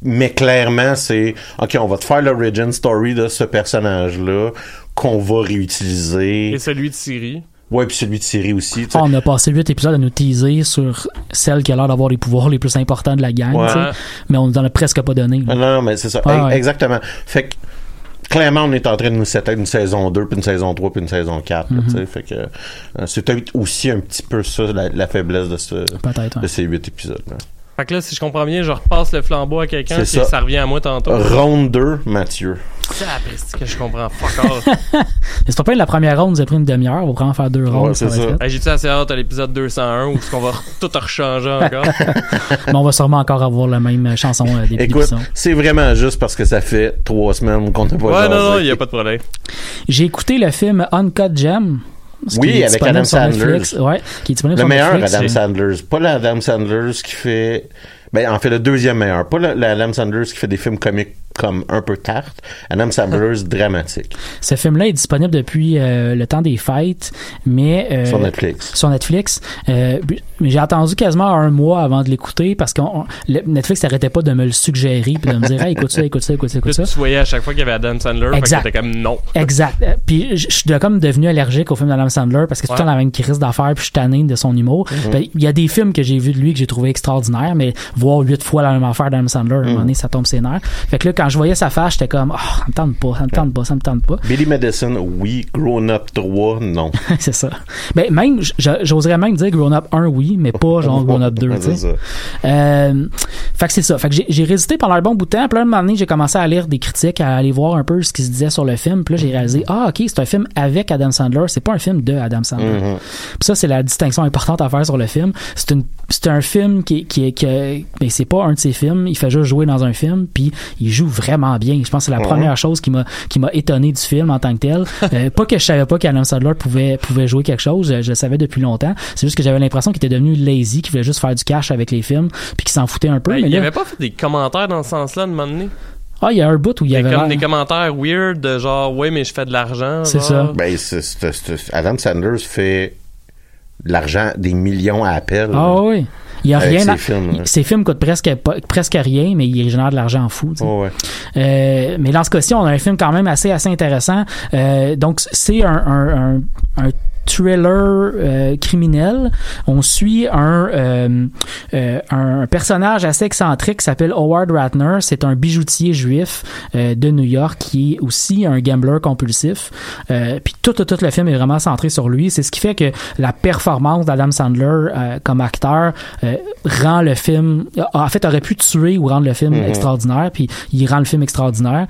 Mais clairement, c'est OK, on va te faire l'origin story de ce personnage-là qu'on va réutiliser. Et celui de Siri. Ouais, puis celui de Siri aussi. on a passé 8 épisodes à nous teaser sur celle qui a l'air d'avoir les pouvoirs les plus importants de la gang, Ouais. mais on nous en a presque pas donné. là. Non, non, mais c'est ça. Ah, ouais. Exactement. Fait que clairement, on est en train de nous setter une saison 2, puis une saison 3, puis une saison 4. là, Mhm. tu sais. Fait que euh, c'est peut-être aussi un petit peu ça, la, la faiblesse de, ce, de ces huit épisodes. là. Fait que là, si je comprends bien, je repasse le flambeau à quelqu'un puis ça. ça. revient à moi tantôt. Ronde 2, Mathieu. C'est la peste que je comprends fuck all. Mais c'est pas pas la première ronde, nous a pris une demi-heure. On va vraiment faire deux rondes. Ouais, c'est va être ça. fait. Hey, J'ai-tu assez hâte à l'épisode 201 où est-ce qu'on va tout rechanger encore? Mais on va sûrement encore avoir la même chanson euh, des Écoute, c'est vraiment juste parce que ça fait trois semaines qu'on n'a pas ouais, non, non, il n'y a pas de problème. J'ai écouté le film Uncut Gem. Oui, avec Adam Sandler. Ouais, qui est Le meilleur Netflix. Adam Sandler. Pas l'Adam Sandler qui fait... Ben, en fait, le deuxième meilleur. Pas l'Adam Sandler qui fait des films comiques comme un peu tarte. Adam Sandler dramatique. Ce film-là est disponible depuis euh, le temps des fêtes, mais euh, Sur Netflix. sur Netflix. Euh, mais j'ai attendu quasiment un mois avant de l'écouter parce que Netflix n'arrêtait pas de me le suggérer puis de me dire hey, écoute ça, écoute ça, écoute ça, écoute ça. tu voyais à chaque fois qu'il y avait Adam Sandler, fait que Exact. comme non. Exact. Euh, Puis je suis de- comme devenu allergique au film d'Adam Sandler parce que c'est tout le temps la même crise d'affaires puis je suis tanné de son humour. Ben, Il y a des films que j'ai vus de lui que j'ai trouvé extraordinaires, mais voir huit fois la même affaire d'Adam Sandler, à un moment donné, ça tombe ses nerfs. Fait que là, quand je voyais sa face, j'étais comme, oh, ça me tente pas, ça me tente pas, ça me tente pas. Billy Madison, oui. Grown Up 3, non. c'est ça. Ben, même, j'oserais même dire Grown Up 1, oui, mais pas genre Grown Up 2, tu C'est sais. ça. Euh, fait que c'est ça. Fait que j'ai- résisté pendant un bon bout de temps. Puis là, un moment donné, j'ai commencé à lire des critiques, à aller voir un peu ce qui se disait sur le film. Puis là, j'ai réalisé, ah, ok, c'est un film avec Adam Sandler. C'est pas un film de Adam Sandler. Mhm. Puis ça, c'est la distinction importante à faire sur le film. C'est une, c'est un film qui, qui, est- qui, est- ben, c'est pas un de ses films. Il fait juste jouer dans un film. Puis il joue vraiment bien. Je pense que c'est la Mhm. première chose qui m'a, qui m'a étonné du film en tant que tel. Euh, pas que je savais pas qu'Adam Sandler pouvait, pouvait jouer quelque chose. Je, je le savais depuis longtemps. C'est juste que j'avais l'impression qu'il était devenu lazy, qu'il voulait juste faire du cash avec les films. Puis qu'il s'en foutait un peu. Ben, mais il là, avait pas fait des commentaires dans ce sens-là de un moment donné? ah, il y a un bout où il y Il y avait a comme l'air- des commentaires weird de genre, ouais, mais je fais de l'argent. C'est genre. ça. Ben, c'est- c'est- c'est- Adam Sandler fait de l'argent, des millions à appel. Ah oui. Il y a rien. ses à- films, il- là. Ses films coûtent presque, presque rien, mais il génère de l'argent fou. tu sais. Oh, ouais. Euh, mais dans ce cas-ci, on a un film quand même assez assez intéressant. Euh, donc c'est un, un, un, un thriller euh, criminel. On suit un, euh, euh, un personnage assez excentrique qui s'appelle Howard Ratner. C'est un bijoutier juif de New York qui est aussi un gambler compulsif. Puis tout, tout, tout le film est vraiment centré sur lui. C'est ce qui fait que la performance d'Adam Sandler comme acteur rend le film... En fait, aurait pu tuer ou rendre le film Mhm. extraordinaire. Puis il rend le film extraordinaire.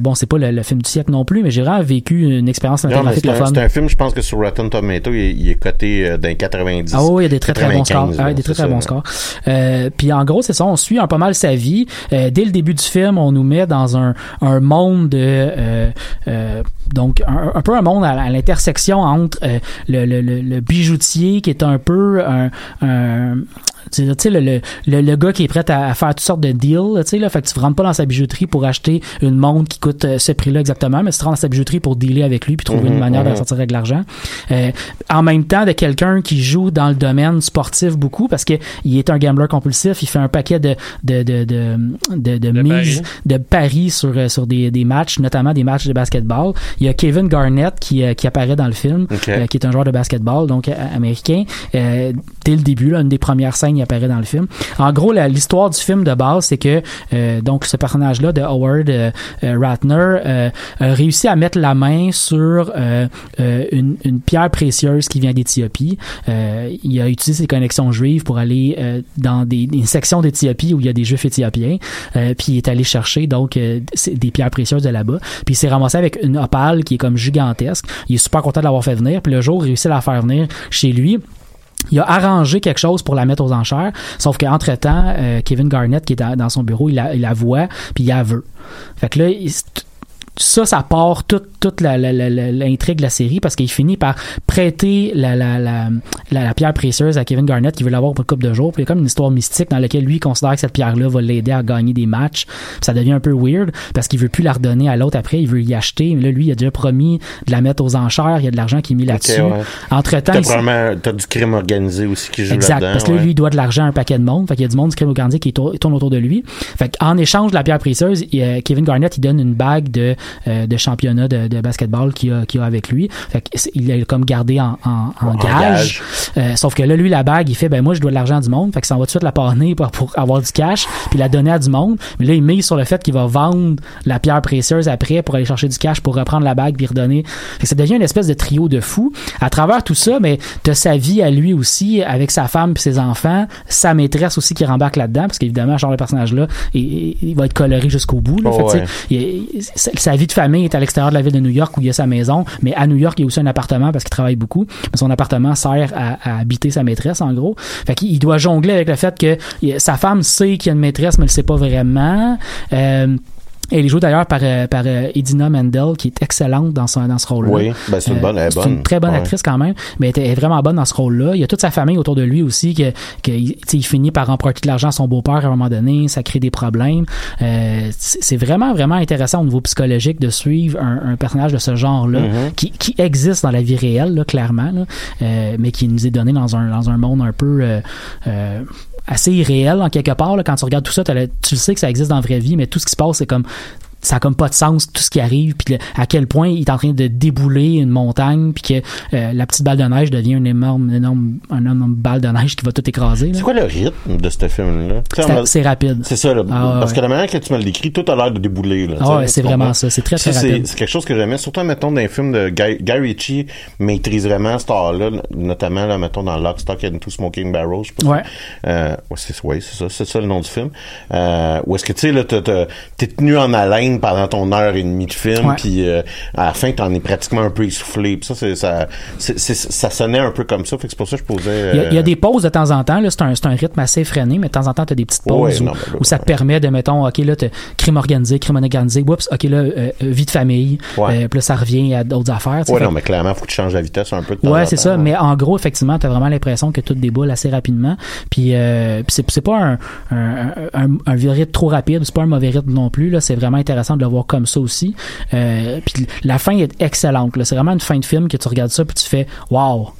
Bon, c'est pas le, le film du siècle non plus, mais j'ai vraiment vécu une expérience cinématographique un, c'est un film, je pense que sur Rotten Tomato, il, il est coté euh, d'un 90. Ah oui, il y a des très très bons scores. 95, Ah, des très très bons scores. Euh, puis en gros, c'est ça, on suit un pas mal sa vie. Euh, dès le début du film, on nous met dans un, un monde de euh, donc un, un peu un monde à, à l'intersection entre le, le, le, le bijoutier qui est un peu un, un tu sais, le, le, le, le gars qui est prêt à, à faire toutes sortes de deals, tu sais, là, fait que tu rentres pas dans sa bijouterie pour acheter une montre qui coûte euh, ce prix-là exactement, mais tu rentres dans sa bijouterie pour dealer avec lui puis trouver Mhm, une manière de mhm. sortir avec l'argent. Euh, en même temps, de quelqu'un qui joue dans le domaine sportif beaucoup parce que il est un gambler compulsif, il fait un paquet de de de de de, de De mises, paris. de paris sur euh, sur des, des matchs, notamment des matchs de basketball. Il y a Kevin Garnett qui euh, qui apparaît dans le film, euh, qui est un joueur de basketball donc américain. Euh, dès le début, là, une des premières scènes, il apparaît dans le film. En gros, l'histoire du film de base, c'est que euh, donc ce personnage-là de Howard euh, euh, Ratner euh, a réussi à mettre la main sur euh, une, une pierre précieuse qui vient d'Éthiopie. Il a utilisé ses connexions juives pour aller dans des, une section d'Éthiopie où il y a des juifs éthiopiens. Puis il est allé chercher donc des pierres précieuses de là-bas. Puis il s'est ramassé avec une opale qui est comme gigantesque. Il est super content de l'avoir fait venir. Puis le jour, il réussit à la faire venir chez lui. Il a arrangé quelque chose pour la mettre aux enchères, sauf qu'entre-temps, euh, Kevin Garnett, qui est dans, son bureau, il la, il la voit, puis il la veut. Fait que là, il- ça, ça part toute, toute la- la- la- la- l'intrigue de la série parce qu'il finit par prêter la, la, la, la, la pierre précieuse à Kevin Garnett qui veut l'avoir pour une couple de jours. Puis il y a comme une histoire mystique dans laquelle lui considère que cette pierre-là va l'aider à gagner des matchs. Puis ça devient un peu weird parce qu'il veut plus la redonner à l'autre après, il veut y acheter. Mais là, lui, il a déjà promis de la mettre aux enchères. Il y a de l'argent qui est mis là-dessus. ouais. Entre-temps, T'as du crime organisé aussi qui joue Exact, parce que là, ouais. lui, il doit de l'argent à un paquet de monde. Fait qu'il y a du monde du crime organisé qui tourne, autour de lui. Fait qu'en échange de la pierre précieuse, il, euh, Kevin Garnett, il donne une bague de de championnat de, de basketball qu'il a, qu'il a avec lui. Fait il l'a comme gardé en, en, en En gage. gage. Euh, sauf que là, lui, la bague, il fait, ben moi, je dois de l'argent du monde. Fait que ça va tout de suite la parner pour, pour avoir du cash, puis la donner à du monde. Mais là, il mise sur le fait qu'il va vendre la pierre précieuse après pour aller chercher du cash pour reprendre la bague puis redonner. Fait que ça devient une espèce de trio de fous. À travers tout ça, mais t'as sa vie à lui aussi, avec sa femme puis ses enfants, sa maîtresse aussi qui rembarque là-dedans, parce qu'évidemment, genre le personnage-là, il, il va être coloré jusqu'au bout. là. Oh, Fait ouais. il- il- sa sa vie de famille est à l'extérieur de la ville de New York où il y a sa maison, mais à New York, il y a aussi un appartement parce qu'il travaille beaucoup. Mais son appartement sert à, habiter sa maîtresse, en gros. Fait qu'il il doit jongler avec le fait que sa femme sait qu'il y a une maîtresse, mais elle le sait pas vraiment. Euh, elle est jouée d'ailleurs par, euh, par euh, Edina Mendel, qui est excellente dans, son, dans ce rôle-là. Oui, ben c'est une Euh, bonne, elle est c'est une très bonne Ouais. actrice quand même, mais elle est vraiment bonne dans ce rôle-là. Il y a toute sa famille autour de lui aussi, que, que il- tu sais, il finit par emprunter de l'argent à son beau-père à un moment donné, ça crée des problèmes. Euh, c'est c'est vraiment, vraiment intéressant au niveau psychologique de suivre un, un personnage de ce genre-là, Mm-hmm. qui, qui existe dans la vie réelle, là, clairement, là, euh, mais qui nous est donné dans un, dans un monde un peu... assez irréel en quelque part là. quand tu regardes tout ça tu le sais que ça existe dans la vraie vie mais tout ce qui se passe c'est comme ça a comme pas de sens tout ce qui arrive puis à quel point il est en train de débouler une montagne puis que euh, la petite balle de neige devient une énorme énorme énorme balle de neige qui va tout écraser là. C'est quoi le rythme de ce film-là? Tu sais, C'est- rapide C'est ça, là. Ah, ouais, parce que la manière que tu me le décris, tout a l'air de débouler. Là, Ah ouais, c'est vraiment ça. C'est très, très rapide. C'est quelque chose que j'aimais, surtout, mettons, dans les films de Guy, Guy Ritchie maîtrise vraiment cet art-là, notamment, là, mettons, dans Lock, Stock and Two Smoking Barrels. je Ouais. Euh, ouais, c'est ouais, ça, c'est ça le nom du film. Euh, où est-ce que, tu sais, là, t'es tenu en haleine pendant ton heure et demie de film, puis euh, à la fin, t'en es pratiquement un peu essoufflé. Puis ça, c'est, ça, c'est, c'est- ça sonnait un peu comme ça, fait que c'est pour ça que je posais... Il y, a, il y a euh, des pauses de temps en temps. Là, c'est un, c'est un rythme assez effréné, mais de temps en temps, tu as des petites pauses Ouais, où, non, ben là, où ça te permet de, mettons, OK, là, t'as crime organisé, crime organisé, oups, OK, là, euh, vie de famille. Ouais. Puis là, ça revient à d'autres affaires. Ouais, Fait non, mais clairement, faut que tu changes la vitesse un peu de temps Ouais, c'est temps, ça. Mais en gros, effectivement, t'as vraiment l'impression que tout déboule assez rapidement. Puis, c'est, c'est pas un, un, un, un rythme trop rapide, c'est pas un mauvais rythme non plus. Là, c'est vraiment intéressant de le voir comme ça aussi. Euh, puis la fin est excellente. C'est vraiment une fin de film que tu regardes ça puis tu fais wow.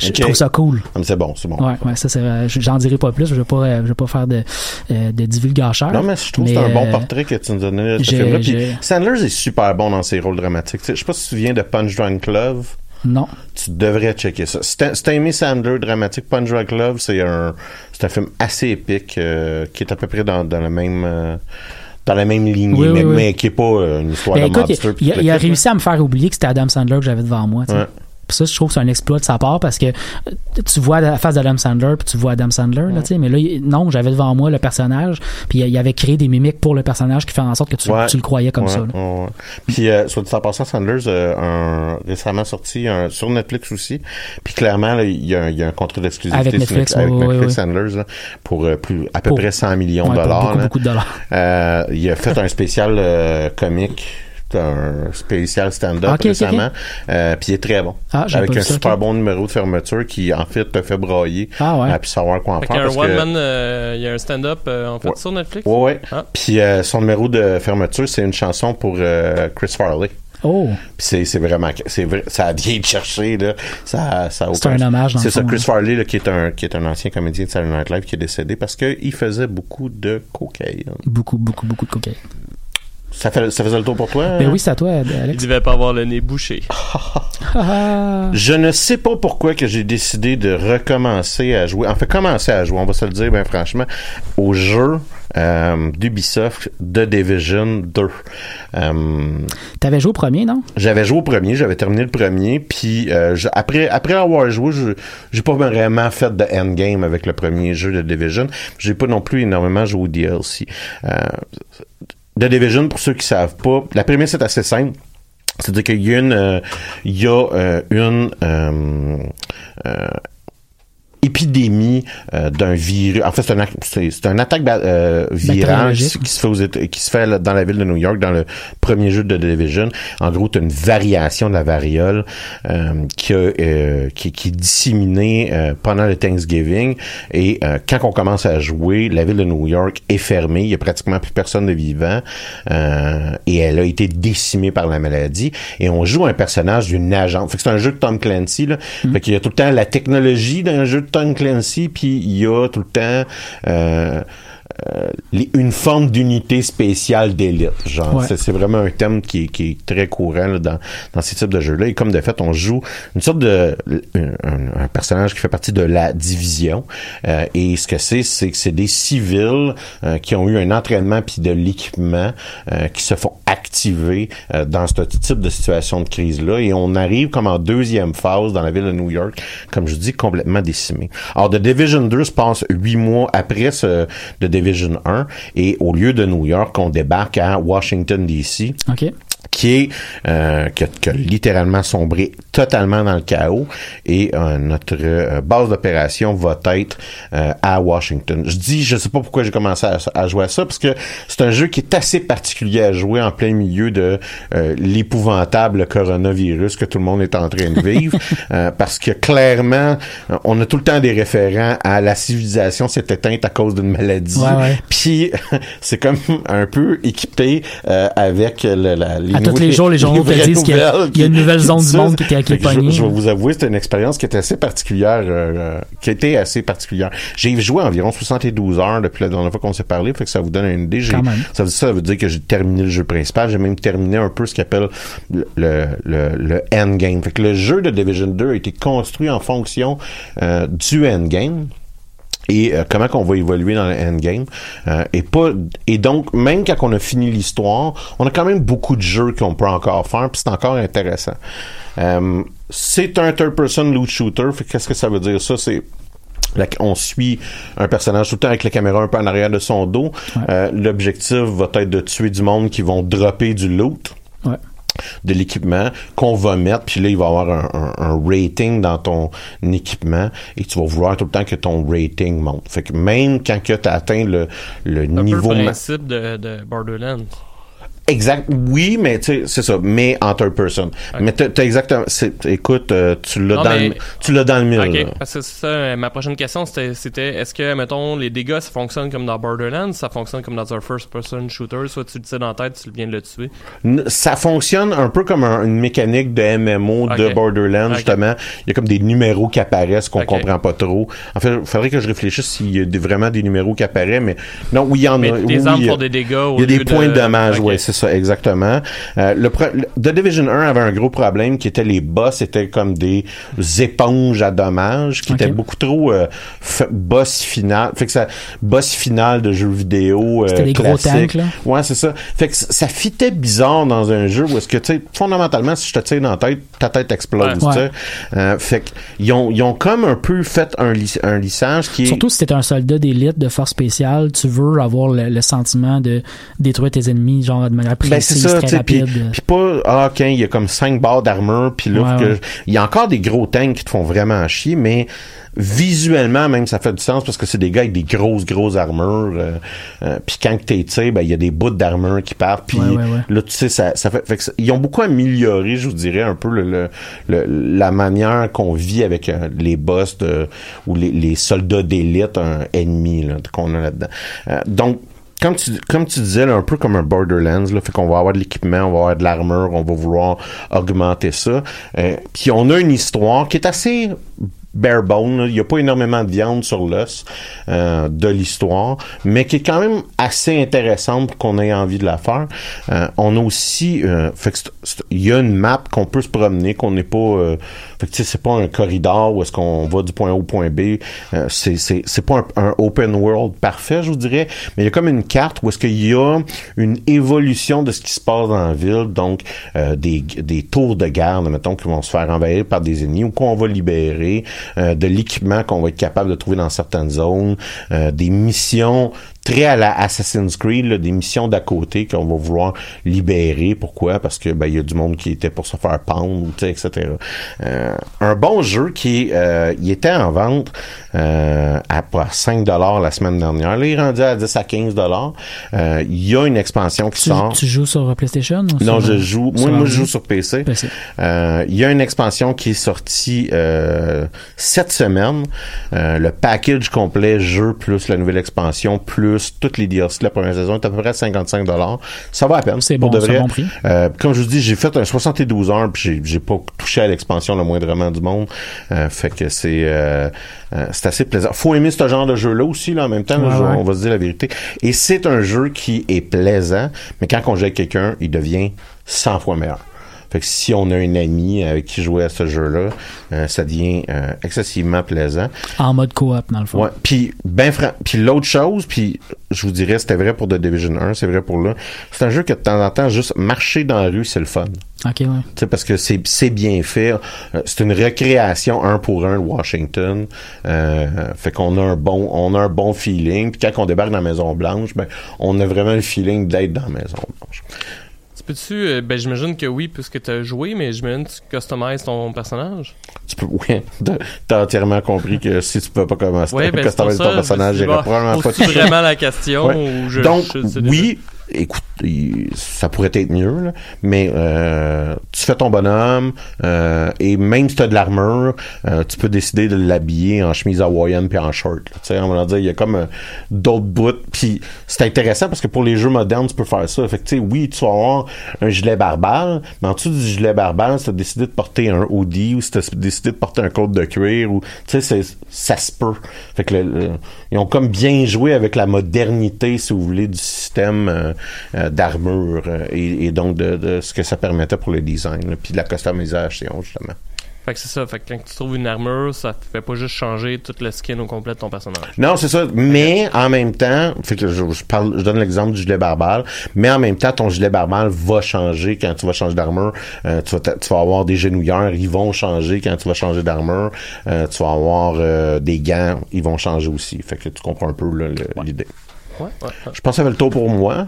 Je, trouve ça cool. Ah, c'est bon, c'est bon. Ouais, ouais, ça c'est. euh, J'en dirai pas plus. Je vais pas, euh, je vais pas faire de, de divulgacheur. Non, mais je trouve que c'est un bon euh, portrait que tu nous de ce film-là. Puis Sanders est super bon dans ses rôles dramatiques. Je sais pas si tu te souviens de Punch Drunk Love. Non. Tu devrais checker ça. T'as aimé Sandler dramatique, Punch Drunk Love, c'est un, c'est un film assez épique euh, qui est à peu près dans, dans le même. euh, dans la même lignée, Oui, oui, mais, oui. mais qui est pas euh, une histoire Ben, de écoute, mobster. il, a, il réussi à me faire oublier que c'était Adam Sandler que j'avais devant moi. Ouais. Puis ça, je trouve que c'est un exploit de sa part parce que euh, tu vois la face d'Adam Sandler, puis tu vois Adam Sandler, là, tu sais, mais là, non, j'avais devant moi le personnage, puis il avait créé des mimiques pour le personnage qui fait en sorte que tu, Ouais. tu le croyais comme Ouais, ça. ouais, ouais. Puis, euh, soit dit en passant, Sanders euh, un, récemment sorti un, sur Netflix aussi. Puis clairement, là, il y a un, il y a un contrat d'exclusivité Avec Netflix, avec ouais, ouais, Netflix ouais. Là, pour euh, plus, à peu Pour- près 100 millions Ouais, de dollars. beaucoup, beaucoup de dollars. Euh, il a fait un spécial euh, comique un spécial stand-up Ok, ok, récemment euh, puis il est très bon Ah, avec un ça, super bon numéro de fermeture qui en fait te fait broyer Ah ouais. euh, puis savoir quoi en faire qu'il y a un parce que- euh, il y a un stand-up euh, en fait Ouais. sur Netflix? Ouais, ouais. Ah. Puis euh, son numéro de fermeture, c'est une chanson pour euh, Chris Farley. Oh, Puis c'est c'est vraiment c'est vrai, ça a bien cherché là, ça ça a C'est un hommage, dans C'est le ça Chris hein. Farley là, qui est un qui est un ancien comédien de Saturday Night Live qui est décédé parce que il faisait beaucoup de cocaïne. beaucoup, beaucoup, beaucoup de cocaïne. Ça fait ça faisait le tour pour toi Ben oui, c'est à toi, Il Alex. devait pas avoir le nez bouché. Ah, Je ne sais pas pourquoi que j'ai décidé de recommencer à jouer, en fait commencer à jouer, on va se le dire ben franchement, au jeu euh, d'Ubisoft The Division 2. Euh, T'avais joué au premier, non? J'avais joué au premier, j'avais terminé le premier, puis euh, je- après après avoir joué, je j'ai pas vraiment fait de endgame avec le premier jeu de Division. J'ai pas non plus énormément joué au DLC. The Division, pour ceux qui savent pas, la prémisse est assez simple. C'est-à-dire qu'il y a une, euh, y a euh, une euh, épidémie euh, d'un virus. En fait, c'est un, c'est, c'est un attaque euh, virale qui, qui se fait aux qui se fait dans la ville de New York dans le premier jeu de The Division. En gros, tu une variation de la variole euh, qui, a, euh, qui, qui est disséminée euh, pendant le Thanksgiving. Et euh, quand on commence à jouer, la ville de New York est fermée. Il y a pratiquement plus personne de vivant. Euh, et elle a été décimée par la maladie. Et on joue un personnage d'une agente. Fait que c'est un jeu de Tom Clancy. Là. Fait qu'il y a tout le temps la technologie d'un jeu de Tom Clancy, puis il y a tout le temps... Euh, une forme d'unité spéciale d'élite. Genre, Ouais. c'est, vraiment un thème qui, est- qui est très courant là, dans, dans ces types de jeux-là. Et comme de fait, on joue une sorte de un, un personnage qui fait partie de la division. Euh, et ce que c'est, c'est que c'est des civils euh, qui ont eu un entraînement puis de l'équipement qui se font activer dans ce type de situation de crise-là. Et on arrive comme en deuxième phase dans la ville de New York, comme je dis, complètement décimée. Alors, The Division 2 se passe huit mois après ce The Division 1 et au lieu de New York, on débarque à Washington, D.C. qui est euh, qui, a, qui a littéralement sombré totalement dans le chaos et euh, notre euh, base d'opération va être euh, à Washington. Je dis, je sais pas pourquoi j'ai commencé à, à jouer à ça parce que c'est un jeu qui est assez particulier à jouer en plein milieu de euh, l'épouvantable coronavirus que tout le monde est en train de vivre euh, parce que clairement on a tout le temps des référents à la civilisation s'est éteinte à cause d'une maladie. Puis c'est comme un peu équipé euh, avec le, la, tous les jours, les journaux te disent qu'il y a- y une nouvelle zone du monde qui était- fait que je-. Je, vais vous avouer, c'était une expérience qui était assez particulière, euh, euh, qui était assez particulière. J'ai joué environ 72 heures depuis la dernière fois qu'on s'est parlé, fait que ça vous donne une idée. J'ai- Quand même. Ça veut, ça veut dire que j'ai terminé le jeu principal. J'ai même terminé un peu ce qu'on appelle le, le, le, le endgame. Fait que le jeu de Division 2 a été construit en fonction euh, du endgame et euh, comment qu'on va évoluer dans le endgame euh, et pas et donc même quand on a fini l'histoire on a quand même beaucoup de jeux qu'on peut encore faire puis c'est encore intéressant Euh, c'est un third person loot shooter qu'est-ce que ça veut dire? Ça c'est on suit un personnage tout le temps avec la caméra un peu en arrière de son dos. L'objectif va être de tuer du monde qui vont dropper du loot Ouais. De l'équipement qu'on va mettre, puis là, il va y avoir un, un- un rating dans ton équipement et tu vas vouloir tout le temps que ton rating monte. Fait que même quand tu as atteint le, le Un niveau... le ma- principe de, de Borderlands. Exact, oui, mais tu sais, c'est ça, mais en third person. Mais t'as exactement... Écoute, euh, tu l'as dans, mais- le- tu l'as dans le mille. là. Ok, parce que ça, ma prochaine question, c'était, c'était est-ce que, mettons, les dégâts, ça fonctionne comme dans Borderlands, ça fonctionne comme dans un first-person shooter, soit tu le tires dans la tête, tu viens de le tuer? Ça fonctionne un peu comme un- une mécanique de MMO de. Borderlands, justement. Il y a comme des numéros qui apparaissent qu'on comprend pas trop. En fait, il faudrait que je réfléchisse s'il y a des- vraiment des numéros qui apparaissent, mais non, oui, il y en Mais a. oui, armes font des dégâts Il y a des lieu points de de- dommage, ouais, c'est ça, exactement. Euh, le, The Division 1 avait un gros problème qui était les boss étaient comme des éponges à dommages, qui étaient beaucoup trop euh, boss final. Fait que ça, boss final de jeux vidéo. euh, C'était des gros tanks, là. Ouais, c'est ça. Fait que ça fitait bizarre dans un jeu où est-ce que, tu sais, fondamentalement, si je te tire dans la tête, ta tête explose, Ouais. Euh, fait qu'ils ont, ils ont comme un peu fait un, un lissage qui est... Surtout si t'es un soldat d'élite de force spéciale, tu veux avoir le, le sentiment de détruire tes ennemis, genre de manière Ben, c'est ça, très tu sais, puis, rapide. puis pas, ah, ok, il y a comme cinq barres d'armure, puis là, Ouais, ouais. il y a encore des gros tanks qui te font vraiment chier, mais visuellement, même, ça fait du sens parce que c'est des gars avec des grosses, grosses armures, euh, euh, puis quand t'es tiré, ben, il y a des bouts d'armure qui partent, puis Ouais, là, tu sais, ça, ça fait, fait que ça- ils ont beaucoup amélioré, je vous dirais, un peu le, le- le- la manière qu'on vit avec euh, les boss de, ou les, les soldats d'élite, un ennemi, là, qu'on a là-dedans. Euh, donc, comme tu, comme tu disais, là, un peu comme un Borderlands, là, fait qu'on va avoir de l'équipement, on va avoir de l'armure, on va vouloir augmenter ça. Euh, Puis on a une histoire qui est assez bare bone, il n'y a pas énormément de viande sur l'os euh, de l'histoire, mais qui est quand même assez intéressante pour qu'on ait envie de la faire. Euh, on a aussi, euh, il y a une map qu'on peut se promener, qu'on n'est pas, euh, fait que c'est pas un corridor où est-ce qu'on va du point A au point B. Euh, c'est c'est c'est pas un, un open world parfait, je vous dirais, mais il y a comme une carte où est-ce qu'il y a une évolution de ce qui se passe dans la ville, donc euh, des, des tours de garde, mettons, qui vont se faire envahir par des ennemis ou qu'on va libérer, euh, de l'équipement qu'on va être capable de trouver dans certaines zones, euh, des missions très à la Assassin's Creed, là, des missions d'à côté qu'on va vouloir libérer. Pourquoi? Parce que ben il y a du monde qui était pour se faire pendre, etc. Euh, un bon jeu qui euh, il était en vente euh, à pas 5 dollars la semaine dernière. Là, il est rendu à 10 à 15 dollars. Euh, Il y a une expansion qui Tu, sort. tu joues sur PlayStation ou Non, sur- je joue. Moi, moi, je joue sur PC. PC. Euh, Il y a une expansion qui est sortie euh, cette semaine. Euh, le package complet jeu plus la nouvelle expansion plus plus toutes les DLC de la première saison est à peu près à 55 Ça va à peine. C'est bon, de vrai. bon prix. Euh, comme je vous dis, j'ai fait un 72 heures puis j'ai, pas touché à l'expansion le moindrement du monde. Euh, fait que c'est euh, c'est assez plaisant. Faut aimer ce genre de jeu-là aussi là en même temps. Ouais, ouais. On va se dire la vérité. Et c'est un jeu qui est plaisant, mais quand on joue avec quelqu'un, il devient 100 fois meilleur. Fait que si on a un ami avec qui jouer à ce jeu-là, euh, ça devient euh, excessivement plaisant. En mode coop, dans le fond. Ouais. Puis ben puis l'autre chose, puis je vous dirais c'était vrai pour The Division 1, c'est vrai pour là. C'est un jeu que de temps en temps juste marcher dans la rue, c'est le fun. Ok, ouais. Tu sais, parce que c'est c'est bien fait. Euh, C'est une recréation un pour un de Washington. Euh, fait qu'on a un bon on a un bon feeling. Puis quand on débarque dans la Maison Blanche, ben on a vraiment le feeling d'être dans la Maison Blanche. Tu peux-tu, euh, ben j'imagine que oui, puisque t'as joué, mais j'imagine que tu customises ton personnage. Tu peux, oui, t'as- entièrement compris que si tu peux pas commencer Ouais, ben customiser ton personnage, suis dit, probablement bah, pas vraiment la question Ouais. ou je, Donc, je oui, écoute, ça pourrait être mieux, là, mais euh, tu fais ton bonhomme, euh, et même si tu as de l'armure, euh, tu peux décider de l'habiller en chemise hawaïenne puis en short. Tu sais, on va dire, il y a comme euh, d'autres bouts. Puis c'est intéressant parce que pour les jeux modernes, tu peux faire ça. Fait que, oui, tu vas avoir un gilet barbare, mais en dessous du gilet barbare, si tu as décidé de porter un hoodie ou si tu as décidé de porter un côte de cuir, ou, tu sais, ça se peut. Fait que le- le- ils ont comme bien joué avec la modernité, si vous voulez, du système euh, d'armure euh, et, et donc de, de ce que ça permettait pour le design, là, puis de la customisation, justement. Fait que c'est ça. Fait que quand tu trouves une armure, ça fait pas juste changer tout le skin au complet de ton personnage. Non, c'est ça. Mais en même temps, fait que je, je parle, je donne l'exemple du gilet barbare. Mais en même temps, ton gilet barbare va changer quand tu vas changer d'armure. Euh, tu, vas ta- tu vas avoir des genouillères, ils vont changer quand tu vas changer d'armure. Euh, tu vas avoir euh, des gants, ils vont changer aussi. Fait que tu comprends un peu l'idée. Ouais, ouais, ouais. Je pense que ça fait le tour pour moi.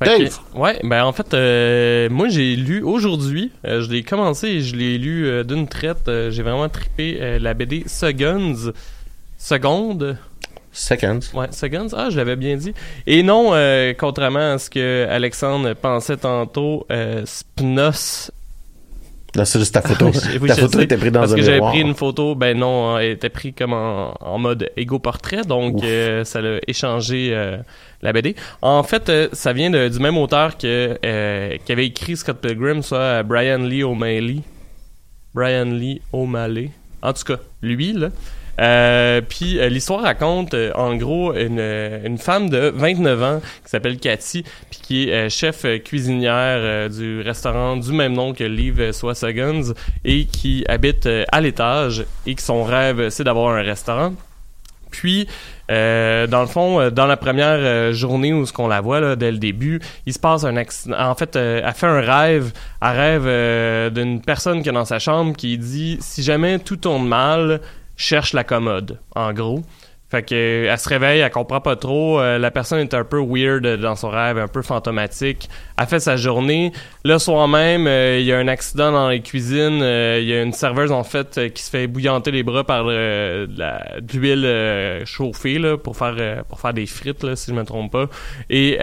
Que- Dave! ouais, ben en fait, euh, moi j'ai lu aujourd'hui, euh, je l'ai commencé et je l'ai lu euh, d'une traite. j'ai vraiment trippé la BD Seconds. Seconde. Seconds. Ouais, Seconds? Ah, je l'avais bien dit. Et non, contrairement à ce que Alexandre pensait tantôt, Spnos. Là, c'est juste ta photo. Oui, ta photo sais, était prise dans Parce un que j'avais pris une photo, ben non, elle était prise comme en, en mode égo portrait, donc euh, ça l'a échangé euh, la BD. En fait, euh, ça vient de- du même auteur que qui avait écrit Scott Pilgrim, soit euh, Brian Lee O'Malley. Brian Lee O'Malley. En tout cas, lui là. Euh, puis euh, l'histoire raconte euh, en gros une, euh, une femme de 29 ans qui s'appelle Cathy puis qui est euh, chef euh, cuisinière du restaurant du même nom que soit Seconds et qui habite à l'étage et que son rêve c'est d'avoir un restaurant. Puis, euh, dans le fond, euh, dans la première euh, journée où ce qu'on la voit là, dès le début, il se passe un accident. En fait, elle fait un rêve. Elle rêve d'une personne qui est dans sa chambre qui dit si jamais tout tourne mal, cherche la commode. En gros. Fait que euh, elle se réveille, elle comprend pas trop. euh, la personne est un peu weird dans son rêve, un peu fantomatique. Elle fait sa journée. Le soir même, euh, il y a un accident dans les cuisines. euh, Il y a une serveuse en fait qui se fait bouillanter les bras par de l'huile chauffée là, pour faire pour faire des frites là, si je me trompe pas. Et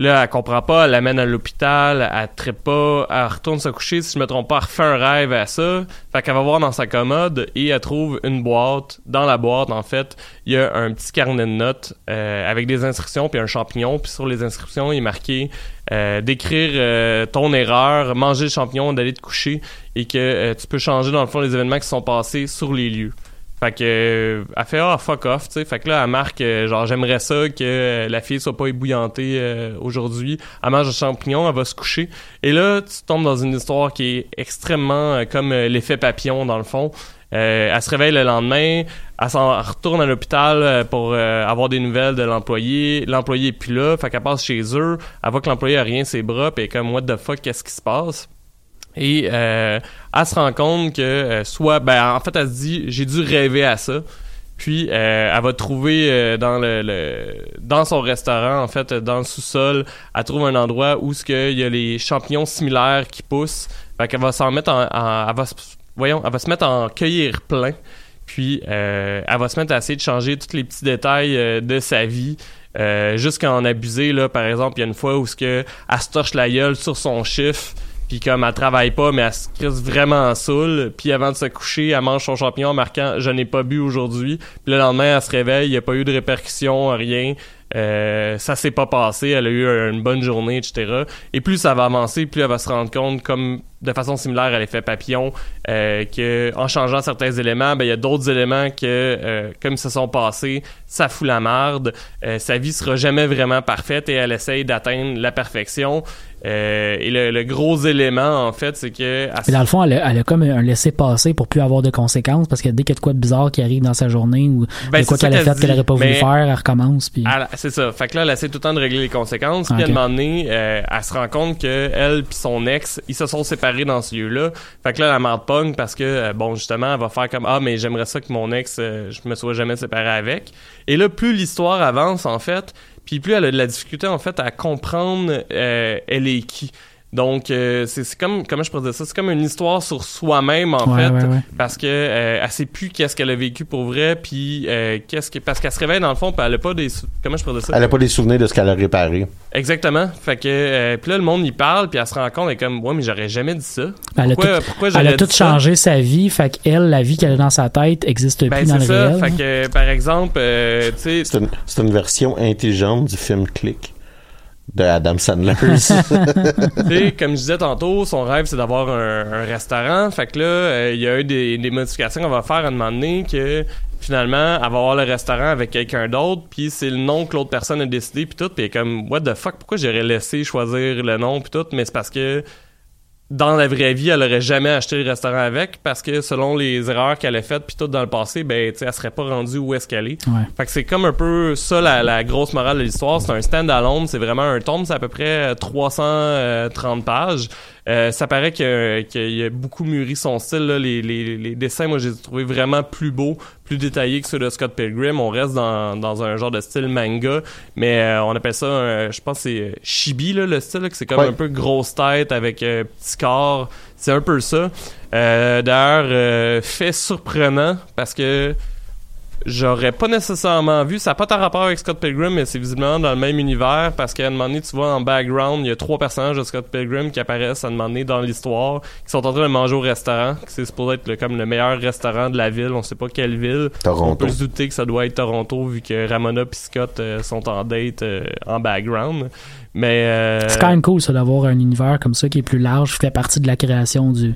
Là, elle comprend pas, elle l'amène à l'hôpital, elle trippe pas, elle retourne se coucher, si je me trompe pas, elle refait un rêve à ça. Fait qu'elle va voir dans sa commode et elle trouve une boîte. Dans la boîte, en fait, il y a un petit carnet de notes euh, avec des inscriptions puis un champignon. Puis sur les inscriptions, il est marqué euh, d'écrire euh, ton erreur, manger le champignon, d'aller te coucher et que tu peux changer dans le fond les événements qui sont passés sur les lieux. Fait que elle fait ah fuck off, tu sais. Fait que là elle marque euh, genre j'aimerais ça que euh, la fille soit pas ébouillantée euh, aujourd'hui. Elle mange le champignon, elle va se coucher. Et là tu tombes dans une histoire qui est extrêmement euh, comme l'effet papillon dans le fond. Euh, elle se réveille le lendemain, elle s'en retourne à l'hôpital pour euh, avoir des nouvelles de l'employé. L'employé est plus là, fait qu'elle passe chez eux. Elle voit que l'employé a rien ses bras, puis comme what the fuck, qu'est-ce qui se passe? Et euh, elle se rend compte que euh, soit, ben en fait, elle se dit, j'ai dû rêver à ça. Puis euh, elle va trouver dans le, dans son restaurant, en fait, dans le sous-sol, elle trouve un endroit où ce il y a les champignons similaires qui poussent. Fait qu'elle va s'en mettre en, elle va se- voyons, elle va se mettre en cueillir plein. Puis elle va se mettre à essayer de changer tous les petits détails de sa vie. Jusqu'à en abuser là par exemple il y a une fois où ce que elle se torche la gueule sur son chiffre puis comme elle travaille pas mais elle se crisse vraiment en saoul puis avant de se coucher elle mange son champignon en marquant je n'ai pas bu aujourd'hui puis le lendemain elle se réveille il n'y a pas eu de répercussions rien. Euh, ça s'est pas passé, elle a eu une bonne journée, etc. Et plus ça va avancer, plus elle va se rendre compte, comme de façon similaire à l'effet papillon, euh, que en changeant certains éléments, ben il y a d'autres éléments que, euh, comme ils se sont passés, ça fout la marde. Euh, sa vie sera jamais vraiment parfaite et elle essaye d'atteindre la perfection. Euh, et le, le gros élément, en fait, c'est que... Mais dans le fond, elle a, elle a comme un laisser-passer pour plus avoir de conséquences parce que dès qu'il y a de quoi de bizarre qui arrive dans sa journée ou Ben, de quoi c'est ça qu'elle a fait qu'elle n'aurait pas voulu faire, elle recommence. Puis... C'est ça. Fait que là, elle essaie tout le temps de régler les conséquences. Puis à un moment donné, euh, elle se rend compte que elle puis son ex, ils se sont séparés dans ce lieu-là. Fait que là, la marde pogne parce que, euh, bon, justement, elle va faire comme Ah, mais j'aimerais ça que mon ex, euh, je me sois jamais séparé avec. Et là, plus l'histoire avance, en fait, puis plus elle a de la difficulté, en fait, à comprendre euh, elle est qui. Donc, euh, c'est comme, comment je pourrais dire ça? C'est comme une histoire sur soi-même, en Ouais, fait ouais, ouais. parce que euh, elle sait plus qu'est-ce qu'elle a vécu pour vrai puis euh, qu'est-ce que parce qu'elle se réveille dans le fond puis elle a pas des comment je pourrais dire ça? Elle a pas des souvenirs de ce qu'elle a réparé. exactement fait que euh, puis là le monde y parle puis elle se rend compte elle est comme ouais mais j'aurais jamais dit ça Elle a pourquoi tout- pourquoi Elle a tout dit ça? changé sa vie, fait qu'elle, la vie qu'elle a dans sa tête, existe ben plus dans c'est le ça réel. fait que par exemple euh, tu sais C'est une, c'est une version intelligente du film Click de Adam Sandler. sais, comme je disais tantôt, son rêve c'est d'avoir un, un restaurant. Fait que là, euh, il y a eu des, des modifications qu'on va faire à un moment donné que finalement, elle va avoir le restaurant avec quelqu'un d'autre, puis c'est le nom que l'autre personne a décidé, puis tout, puis comme what the fuck, pourquoi j'aurais laissé choisir le nom, puis tout, mais c'est parce que dans la vraie vie, elle aurait jamais acheté le restaurant avec parce que selon les erreurs qu'elle a faites puis tout dans le passé, ben tu sais, elle serait pas rendue où est-ce qu'elle est. Ouais. Fait que c'est comme un peu ça la, la grosse morale de l'histoire. C'est un stand-alone, c'est vraiment un tome, c'est à peu près 330 pages. Euh, ça paraît qu'il a beaucoup mûri son style. là. Les, les, les dessins, moi, j'ai trouvé vraiment plus beaux, plus détaillés que ceux de Scott Pilgrim. On reste dans, dans un genre de style manga, mais euh, on appelle ça, un- je pense, c'est euh, chibi là, le style, c'est comme Ouais. un peu grosse tête avec euh, petit corps. C'est un peu ça. D'ailleurs, fait surprenant parce que j'aurais pas nécessairement vu. Ça n'a pas tant rapport avec Scott Pilgrim, mais c'est visiblement dans le même univers parce qu'à un moment donné, tu vois, en background, il y a trois personnages de Scott Pilgrim qui apparaissent à un moment donné dans l'histoire, qui sont en train de manger au restaurant. que C'est supposé être le- comme le meilleur restaurant de la ville. On sait pas quelle ville. On Toronto. peut se douter que ça doit être Toronto vu que Ramona et Scott euh, sont en date euh, en background. Mais euh, C'est quand même cool, ça, d'avoir un univers comme ça qui est plus large, qui fait partie de la création du,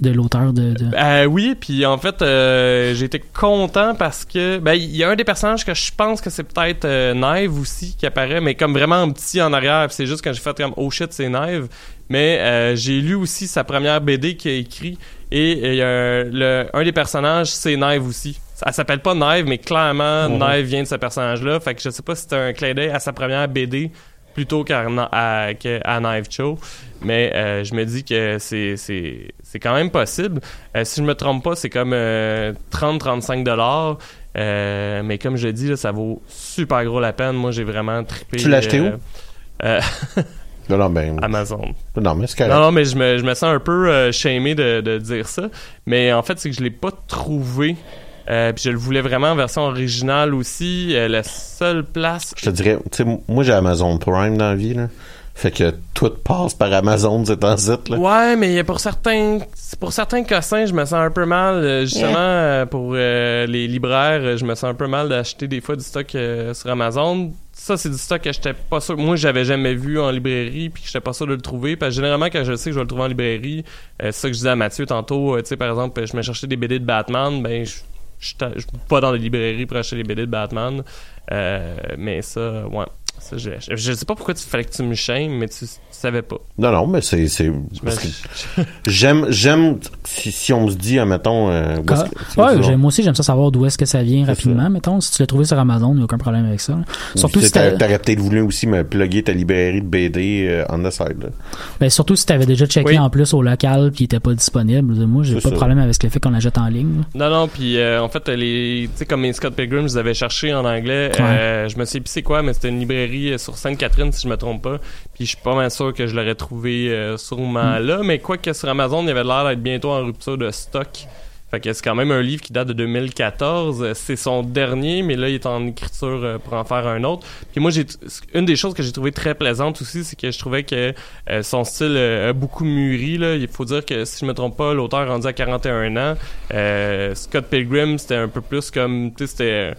de l'auteur de, de- Euh, oui, puis en fait, euh, j'ai été content parce que ben il y a un des personnages que je pense que c'est peut-être euh, Nive aussi qui apparaît, mais comme vraiment petit en arrière. puis c'est juste quand j'ai fait comme oh shit c'est Nive. Mais euh, j'ai lu aussi sa première BD qu'il a écrit et il y a un, le, un des personnages c'est Nive aussi. Elle s'appelle pas Nive, mais clairement. Nive vient de ce personnage-là. Fait que je sais pas si c'était un clin d'œil à sa première BD plutôt qu'à à, qu'à Knife Cho. Mais euh, je me dis que c'est, quand même possible. Euh, si je me trompe pas, c'est comme euh, 30-35 dollars. Euh, mais comme je dis, là, ça vaut super gros la peine. Moi, j'ai vraiment trippé. Tu l'as acheté où? non, non, ben, Amazon. non, mais c'est. Non, non, mais je me, je me sens un peu shamé de, de dire ça. Mais en fait, c'est que je l'ai pas trouvé. Euh, puis je le voulais vraiment en version originale aussi. Euh, la seule place. Je te dirais, tu sais, moi j'ai Amazon Prime dans la vie, là. Fait que tout passe par Amazon, c'est un site, là. Ouais, mais pour certains, pour certains cossins, je me sens un peu mal. euh, Justement, pour euh, les libraires, je me sens un peu mal d'acheter des fois du stock sur Amazon. Ça, c'est du stock que j'étais pas sûr. Moi, j'avais jamais vu en librairie, puis que j'étais pas sûr de le trouver. Parce que généralement, quand je sais que je vais le trouver en librairie, euh, c'est ça que je disais à Mathieu tantôt. euh, tu sais, par exemple, je me cherchais des BD de Batman, ben, je je vais pas dans les librairies pour acheter les BD de Batman. Euh, mais ça, ouais. Ça, je, je, je sais pas pourquoi tu fallait que tu me shames, mais tu, tu savais pas. Non, non, mais c'est, c'est, parce que Mais- j'aime, j'aime, si, si on se dit, admettons, euh, où est-ce que- c'est- Ouais, moi aussi, j'aime ça savoir d'où est-ce que ça vient rapidement. Mettons, si tu l'as trouvé sur Amazon, il n'y a aucun problème avec ça. là. Surtout Tu si t'aurais peut-être voulu aussi me plugger ta librairie de BD euh, on the side, là. ben, surtout si tu avais déjà checké Oui. en plus au local puis il était pas disponible. Moi, j'ai C'est pas de problème avec le fait qu'on l'achète en ligne. là. Non, non, puis euh, en fait, les, tu sais, comme les Scott Pilgrim, je les avais cherchés en anglais. euh, je me sais plus c'est quoi, mais c'était une librairie euh, sur Sainte-Catherine, si je me trompe pas. Puis je suis pas mal sûr que je l'aurais trouvé euh, sûrement Hmm. là. Mais quoi que sur Amazon, il y avait l'air d'être bientôt en rupture de stock. Fait que c'est quand même un livre qui date de 2014. Euh, C'est son dernier, mais là, il est en écriture pour en faire un autre. Puis moi, j'ai une des choses que j'ai trouvé très plaisante aussi, c'est que je trouvais que euh, son style euh, a beaucoup mûri. Là. Il faut dire que, si je me trompe pas, l'auteur rendu à 41 ans. Euh, Scott Pilgrim, c'était un peu plus comme... Tu sais, c'était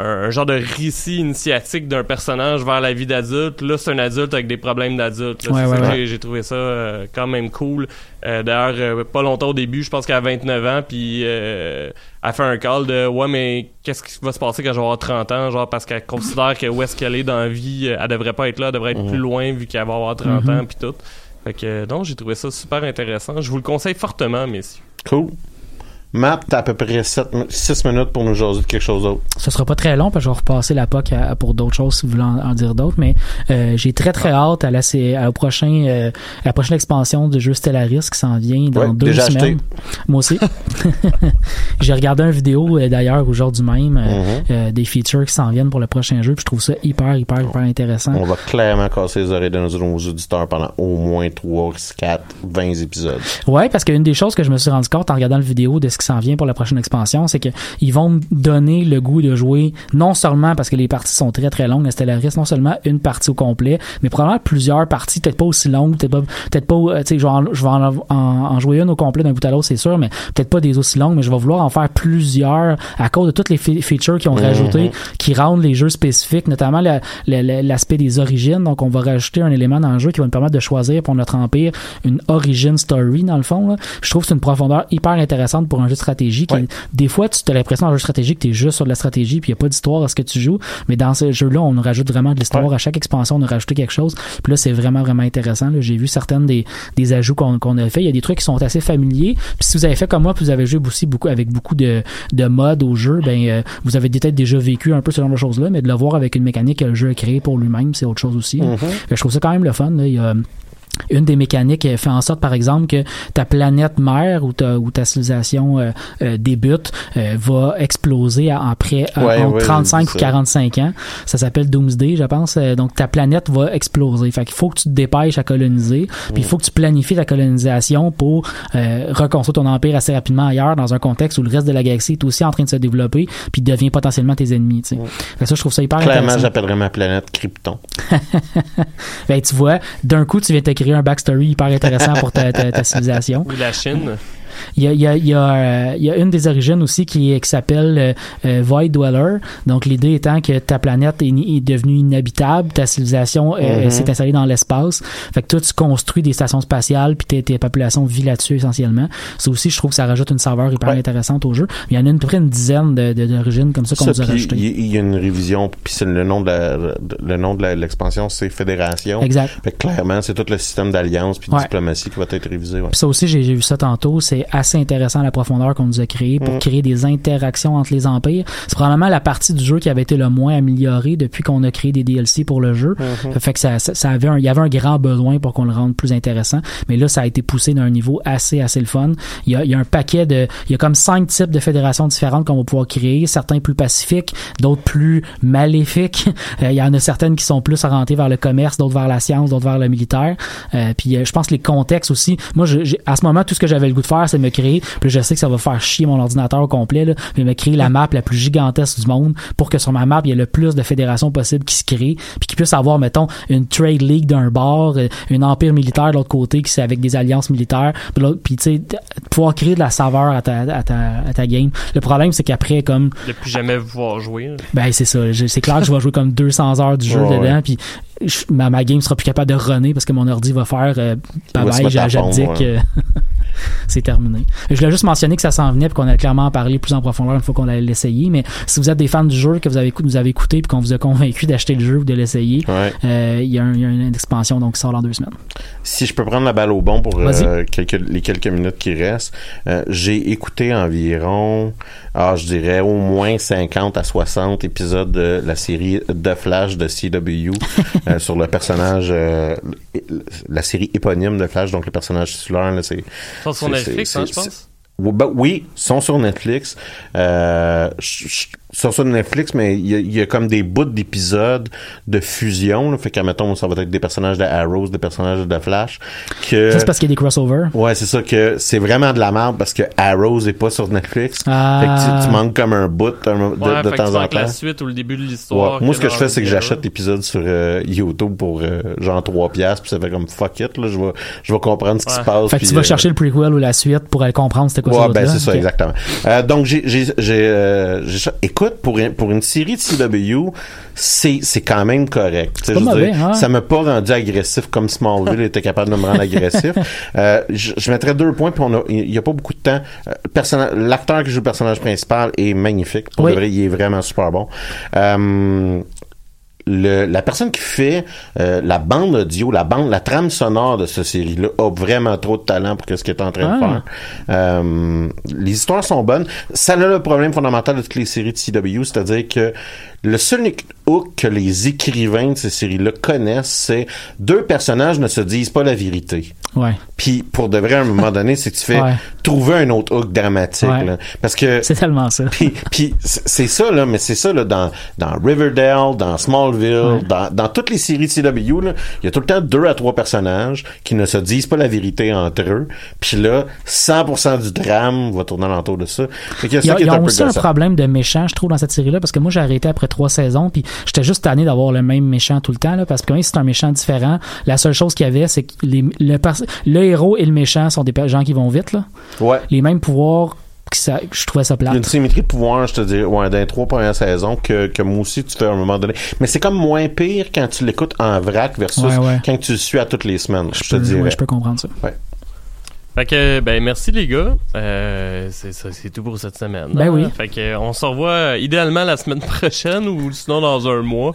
un, un genre de récit initiatique d'un personnage vers la vie d'adulte. Là, c'est un adulte avec des problèmes d'adulte. Ouais, ouais, ouais. j'ai- trouvé ça euh, quand même cool. Euh, D'ailleurs, euh, pas longtemps au début, je pense qu'elle a 29 ans, puis euh, elle fait un call de « Ouais, mais qu'est-ce qui va se passer quand je vais avoir 30 ans? » Genre, parce qu'elle considère que où est-ce qu'elle est dans la vie, elle devrait pas être là, elle devrait être plus loin vu qu'elle va avoir 30 Mhm. ans, puis tout. Fait que, donc, j'ai trouvé ça super intéressant. Je vous le conseille fortement, messieurs. Cool. Matt, t'as à peu près 6 minutes pour nous jaser de quelque chose d'autre. Ce sera pas très long parce que je vais repasser la POC à- à- pour d'autres choses si vous voulez en, en dire d'autres, mais euh, j'ai très très hâte à la, à- au prochain, euh, à la prochaine expansion de jeu Stellaris qui s'en vient dans Ouais, deux déjà semaines. Moi aussi. j'ai regardé une vidéo euh, d'ailleurs aujourd'hui même Mhm. euh, des features qui s'en viennent pour le prochain jeu, puis je trouve ça hyper hyper hyper intéressant. On va clairement casser les oreilles de nos, nos auditeurs pendant au moins 3, 4, 20 épisodes. Ouais, parce qu'une des choses que je me suis rendu compte en regardant la vidéo de ce qui s'en vient pour la prochaine expansion, c'est que ils vont me donner le goût de jouer non seulement parce que les parties sont très très longues, la Stellaris, non seulement une partie au complet, mais probablement plusieurs parties, peut-être pas aussi longues, peut-être pas, peut-être pas, euh, tu sais, je vais en, je vais en, en- en jouer une au complet d'un bout à l'autre, c'est sûr, mais peut-être pas des aussi longues, mais je vais vouloir en faire plusieurs à cause de toutes les fe- features qu'ils ont rajoutées, qui rendent les jeux spécifiques, notamment la- la- la- l'aspect des origines. Donc, on va rajouter un élément dans le jeu qui va nous permettre de choisir pour notre empire une origin story, dans le fond. là. Je trouve que c'est une profondeur hyper intéressante pour un jeu de stratégie. Qui, Ouais. Des fois, tu as l'impression dans un jeu de stratégie que tu es juste sur de la stratégie puis il n'y a pas d'histoire à ce que tu joues. Mais dans ce jeu-là, on nous rajoute vraiment de l'histoire. Ouais. À chaque expansion, on a rajouté quelque chose. Puis là, c'est vraiment, vraiment intéressant. J'ai vu certaines des, des ajouts qu'on a fait. Il y a des trucs qui sont assez familiers. Puis si vous avez fait comme moi, puis vous avez joué aussi beaucoup avec beaucoup de, de modes au jeu, ben euh, vous avez peut-être déjà vécu un peu ce genre de choses-là, mais de le voir avec une mécanique que le jeu a créée pour lui-même, c'est autre chose aussi. là. Fait que Je trouve ça quand même le fun. là. Il y a, une des mécaniques euh, fait en sorte, par exemple, que ta planète mère ou ta, ou ta civilisation euh, euh, débute euh, va exploser à- après euh, Ouais, entre ouais, 35 j'ai ou vu ça. 45 ans. Ça s'appelle Doomsday, je pense. Donc, ta planète va exploser. Fait qu'il faut que tu te dépêches à coloniser. Puis il faut que tu planifies ta colonisation pour euh, reconstruire ton empire assez rapidement ailleurs, dans un contexte où le reste de la galaxie est aussi en train de se développer, puis devient potentiellement tes ennemis. tu sais. Fait que ça, je trouve ça hyper Clairement, j'appellerais ma planète Krypton. Ben, tu vois, d'un coup, tu viens te créer un backstory hyper intéressant pour ta, civilisation. Ou la Chine. Il y a, il y a, il y a, euh, il y a une des origines aussi qui, est- qui s'appelle euh, euh, Void Dweller. Donc, l'idée étant que ta planète est, est devenue inhabitable, ta civilisation euh, Mhm. s'est installée dans l'espace. Fait que toi, tu construis des stations spatiales, puis tes, populations vivent là-dessus essentiellement. Ça aussi, je trouve que ça rajoute une saveur hyper Ouais. intéressante au jeu. Il y en a une, à peu près une dizaine de- de- d'origines comme ça qu'on nous a puis rajouté. il y, a une révision, puis c'est le nom de de- de l'expansion, c'est Fédération. Exact. Fait que clairement, c'est tout le système d'alliance puis de Ouais. diplomatie qui va être révisé. Ouais. Ça aussi, j'ai j'ai vu ça tantôt. C'est assez intéressant la profondeur qu'on nous a créée pour Mm. créer des interactions entre les empires. C'est probablement la partie du jeu qui avait été le moins améliorée depuis qu'on a créé des DLC pour le jeu. Ça fait que ça, ça, ça avait un, il y avait un grand besoin pour qu'on le rende plus intéressant. Mais là, ça a été poussé d'un niveau assez, assez le fun. Il y a, il y a un paquet de, il y a comme cinq types de fédérations différentes qu'on va pouvoir créer. Certains plus pacifiques, d'autres plus maléfiques. Euh, il y en a certaines qui sont plus orientées vers le commerce, d'autres vers la science, d'autres vers le militaire. Euh, puis euh, je pense les contextes aussi. Moi, je- à ce moment, tout ce que j'avais le goût de faire, c'est me créer. Puis je sais que ça va faire chier mon ordinateur au complet, là, mais me créer la map la plus gigantesque du monde pour que sur ma map, il y ait le plus de fédérations possibles qui se créent, puis qui puissent avoir, mettons, une trade league d'un bord, euh, un empire militaire de l'autre côté qui c'est avec des alliances militaires, puis tu sais, pouvoir créer de la saveur à ta, à ta, à ta game. Le problème, c'est qu'après, comme De plus jamais pouvoir jouer. ben c'est ça. C'est clair que je vais jouer comme 200 heures du jeu dedans, puis je- ma, ma game sera plus capable de runner parce que mon ordi va faire euh, bye bye, j'abdique. ouais. c'est terminé. Je voulais juste mentionner que ça s'en venait puis qu'on a clairement parlé plus en profondeur une fois qu'on allait l'essayer. Mais si vous êtes des fans du jeu que vous avez nous avez écouté puis qu'on vous a convaincu d'acheter le jeu ou de l'essayer, Ouais. euh, il y, a un- il y a une expansion donc qui sort dans deux semaines. Si je peux prendre la balle au bon pour euh, quelques, les quelques minutes qui restent, euh, j'ai écouté environ, ah, je dirais au moins 50 à 60 épisodes de la série The Flash de CW euh, sur le personnage, euh, la série éponyme de Flash, donc le personnage titulaire, là, c'est Ça, sur C'est- Netflix, c'est- hein, je pense. Oui, ben oui, sont sur Netflix. Euh, je- je- sur Netflix, mais il y a, il y a comme des bouts d'épisodes de fusion. Là, fait qu'à mettons, ça va être des personnages de Arrows, des personnages de Flash. Que Ça, c'est parce qu'il y a des crossovers. ouais, c'est ça que c'est vraiment de la merde parce que Arrows est pas sur Netflix. Ah. Fait que tu, tu manques comme un bout de, de- Ouais, de que temps en manques la temps. suite ou le début de Ouais. l'histoire. Moi, ce que je fais, c'est que j'achète l'épisode sur euh, YouTube pour euh, genre 3 piastres, puis ça fait comme fuck it, là, je vais, je vais comprendre ce qui Ouais. se passe. Fait que puis, tu vas euh, chercher le prequel ou la suite pour aller comprendre c'était quoi Ouais, ça ben c'est ça, exactement. Euh, donc, j'ai, j'ai, j'ai, euh, j'ai- écoute, écoute, pour, pour une série de CW, c'est, c'est quand même correct. Je mauvais, dire, hein? Ça m'a pas rendu agressif comme Smallville était capable de me rendre agressif. Euh, je, je mettrais deux points, puis on a, il y a pas beaucoup de temps. Euh, l'acteur qui joue le personnage principal est magnifique. Pour Oui. de vrai, il est vraiment super bon. Euh, le, la personne qui fait euh, la bande audio, la bande, la trame sonore de cette série-là a vraiment trop de talent pour ce qu'il est en train de Ah. faire. Euh, les histoires sont bonnes. Ça a le problème fondamental de toutes les séries de CW, c'est-à-dire que le seul hook que les écrivains de ces séries-là connaissent, c'est deux personnages ne se disent pas la vérité. Ouais. Puis pour de vrai, à un moment donné, c'est que tu fais Ouais. trouver un autre hook dramatique. Ouais. là. Parce que C'est tellement ça. puis, puis c'est ça là, mais c'est ça là dans dans Riverdale, dans Smallville, dans, dans toutes les séries de CW il y a tout le temps deux à trois personnages qui ne se disent pas la vérité entre eux. Puis là, 100% du drame va tourner alentour de ça. Fait qu'il y a Il y ça a, qui il est y a un peu aussi un problème de méchant, je trouve, dans cette série-là, parce que moi, j'ai arrêté après trois saisons, puis j'étais juste tanné d'avoir le même méchant tout le temps, là, parce que si c'est un méchant différent, la seule chose qu'il y avait, c'est que les, le, héros et le méchant sont des gens qui vont vite, là. Ouais. Les mêmes pouvoirs, que ça, je trouvais ça Il y a une plate. symétrie de pouvoir, je te dirais, ouais, dans les trois premières saisons que, que moi aussi tu fais à un moment donné. Mais c'est comme moins pire quand tu l'écoutes en vrac versus Ouais, ouais. quand tu le suis à toutes les semaines. Je, Je te ouais, je peux comprendre ça. Fait que, ben, merci les gars. Euh, c'est ça, c'est tout pour cette semaine. Ben hein. oui. Fait que, on se revoit euh, idéalement la semaine prochaine ou sinon dans un mois.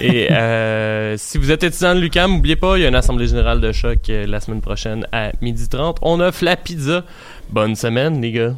Et euh, si vous êtes étudiant de l'UQAM, n'oubliez pas, il y a une assemblée générale de choc euh, la semaine prochaine à 12h30. On offre la pizza. Bonne semaine, les gars.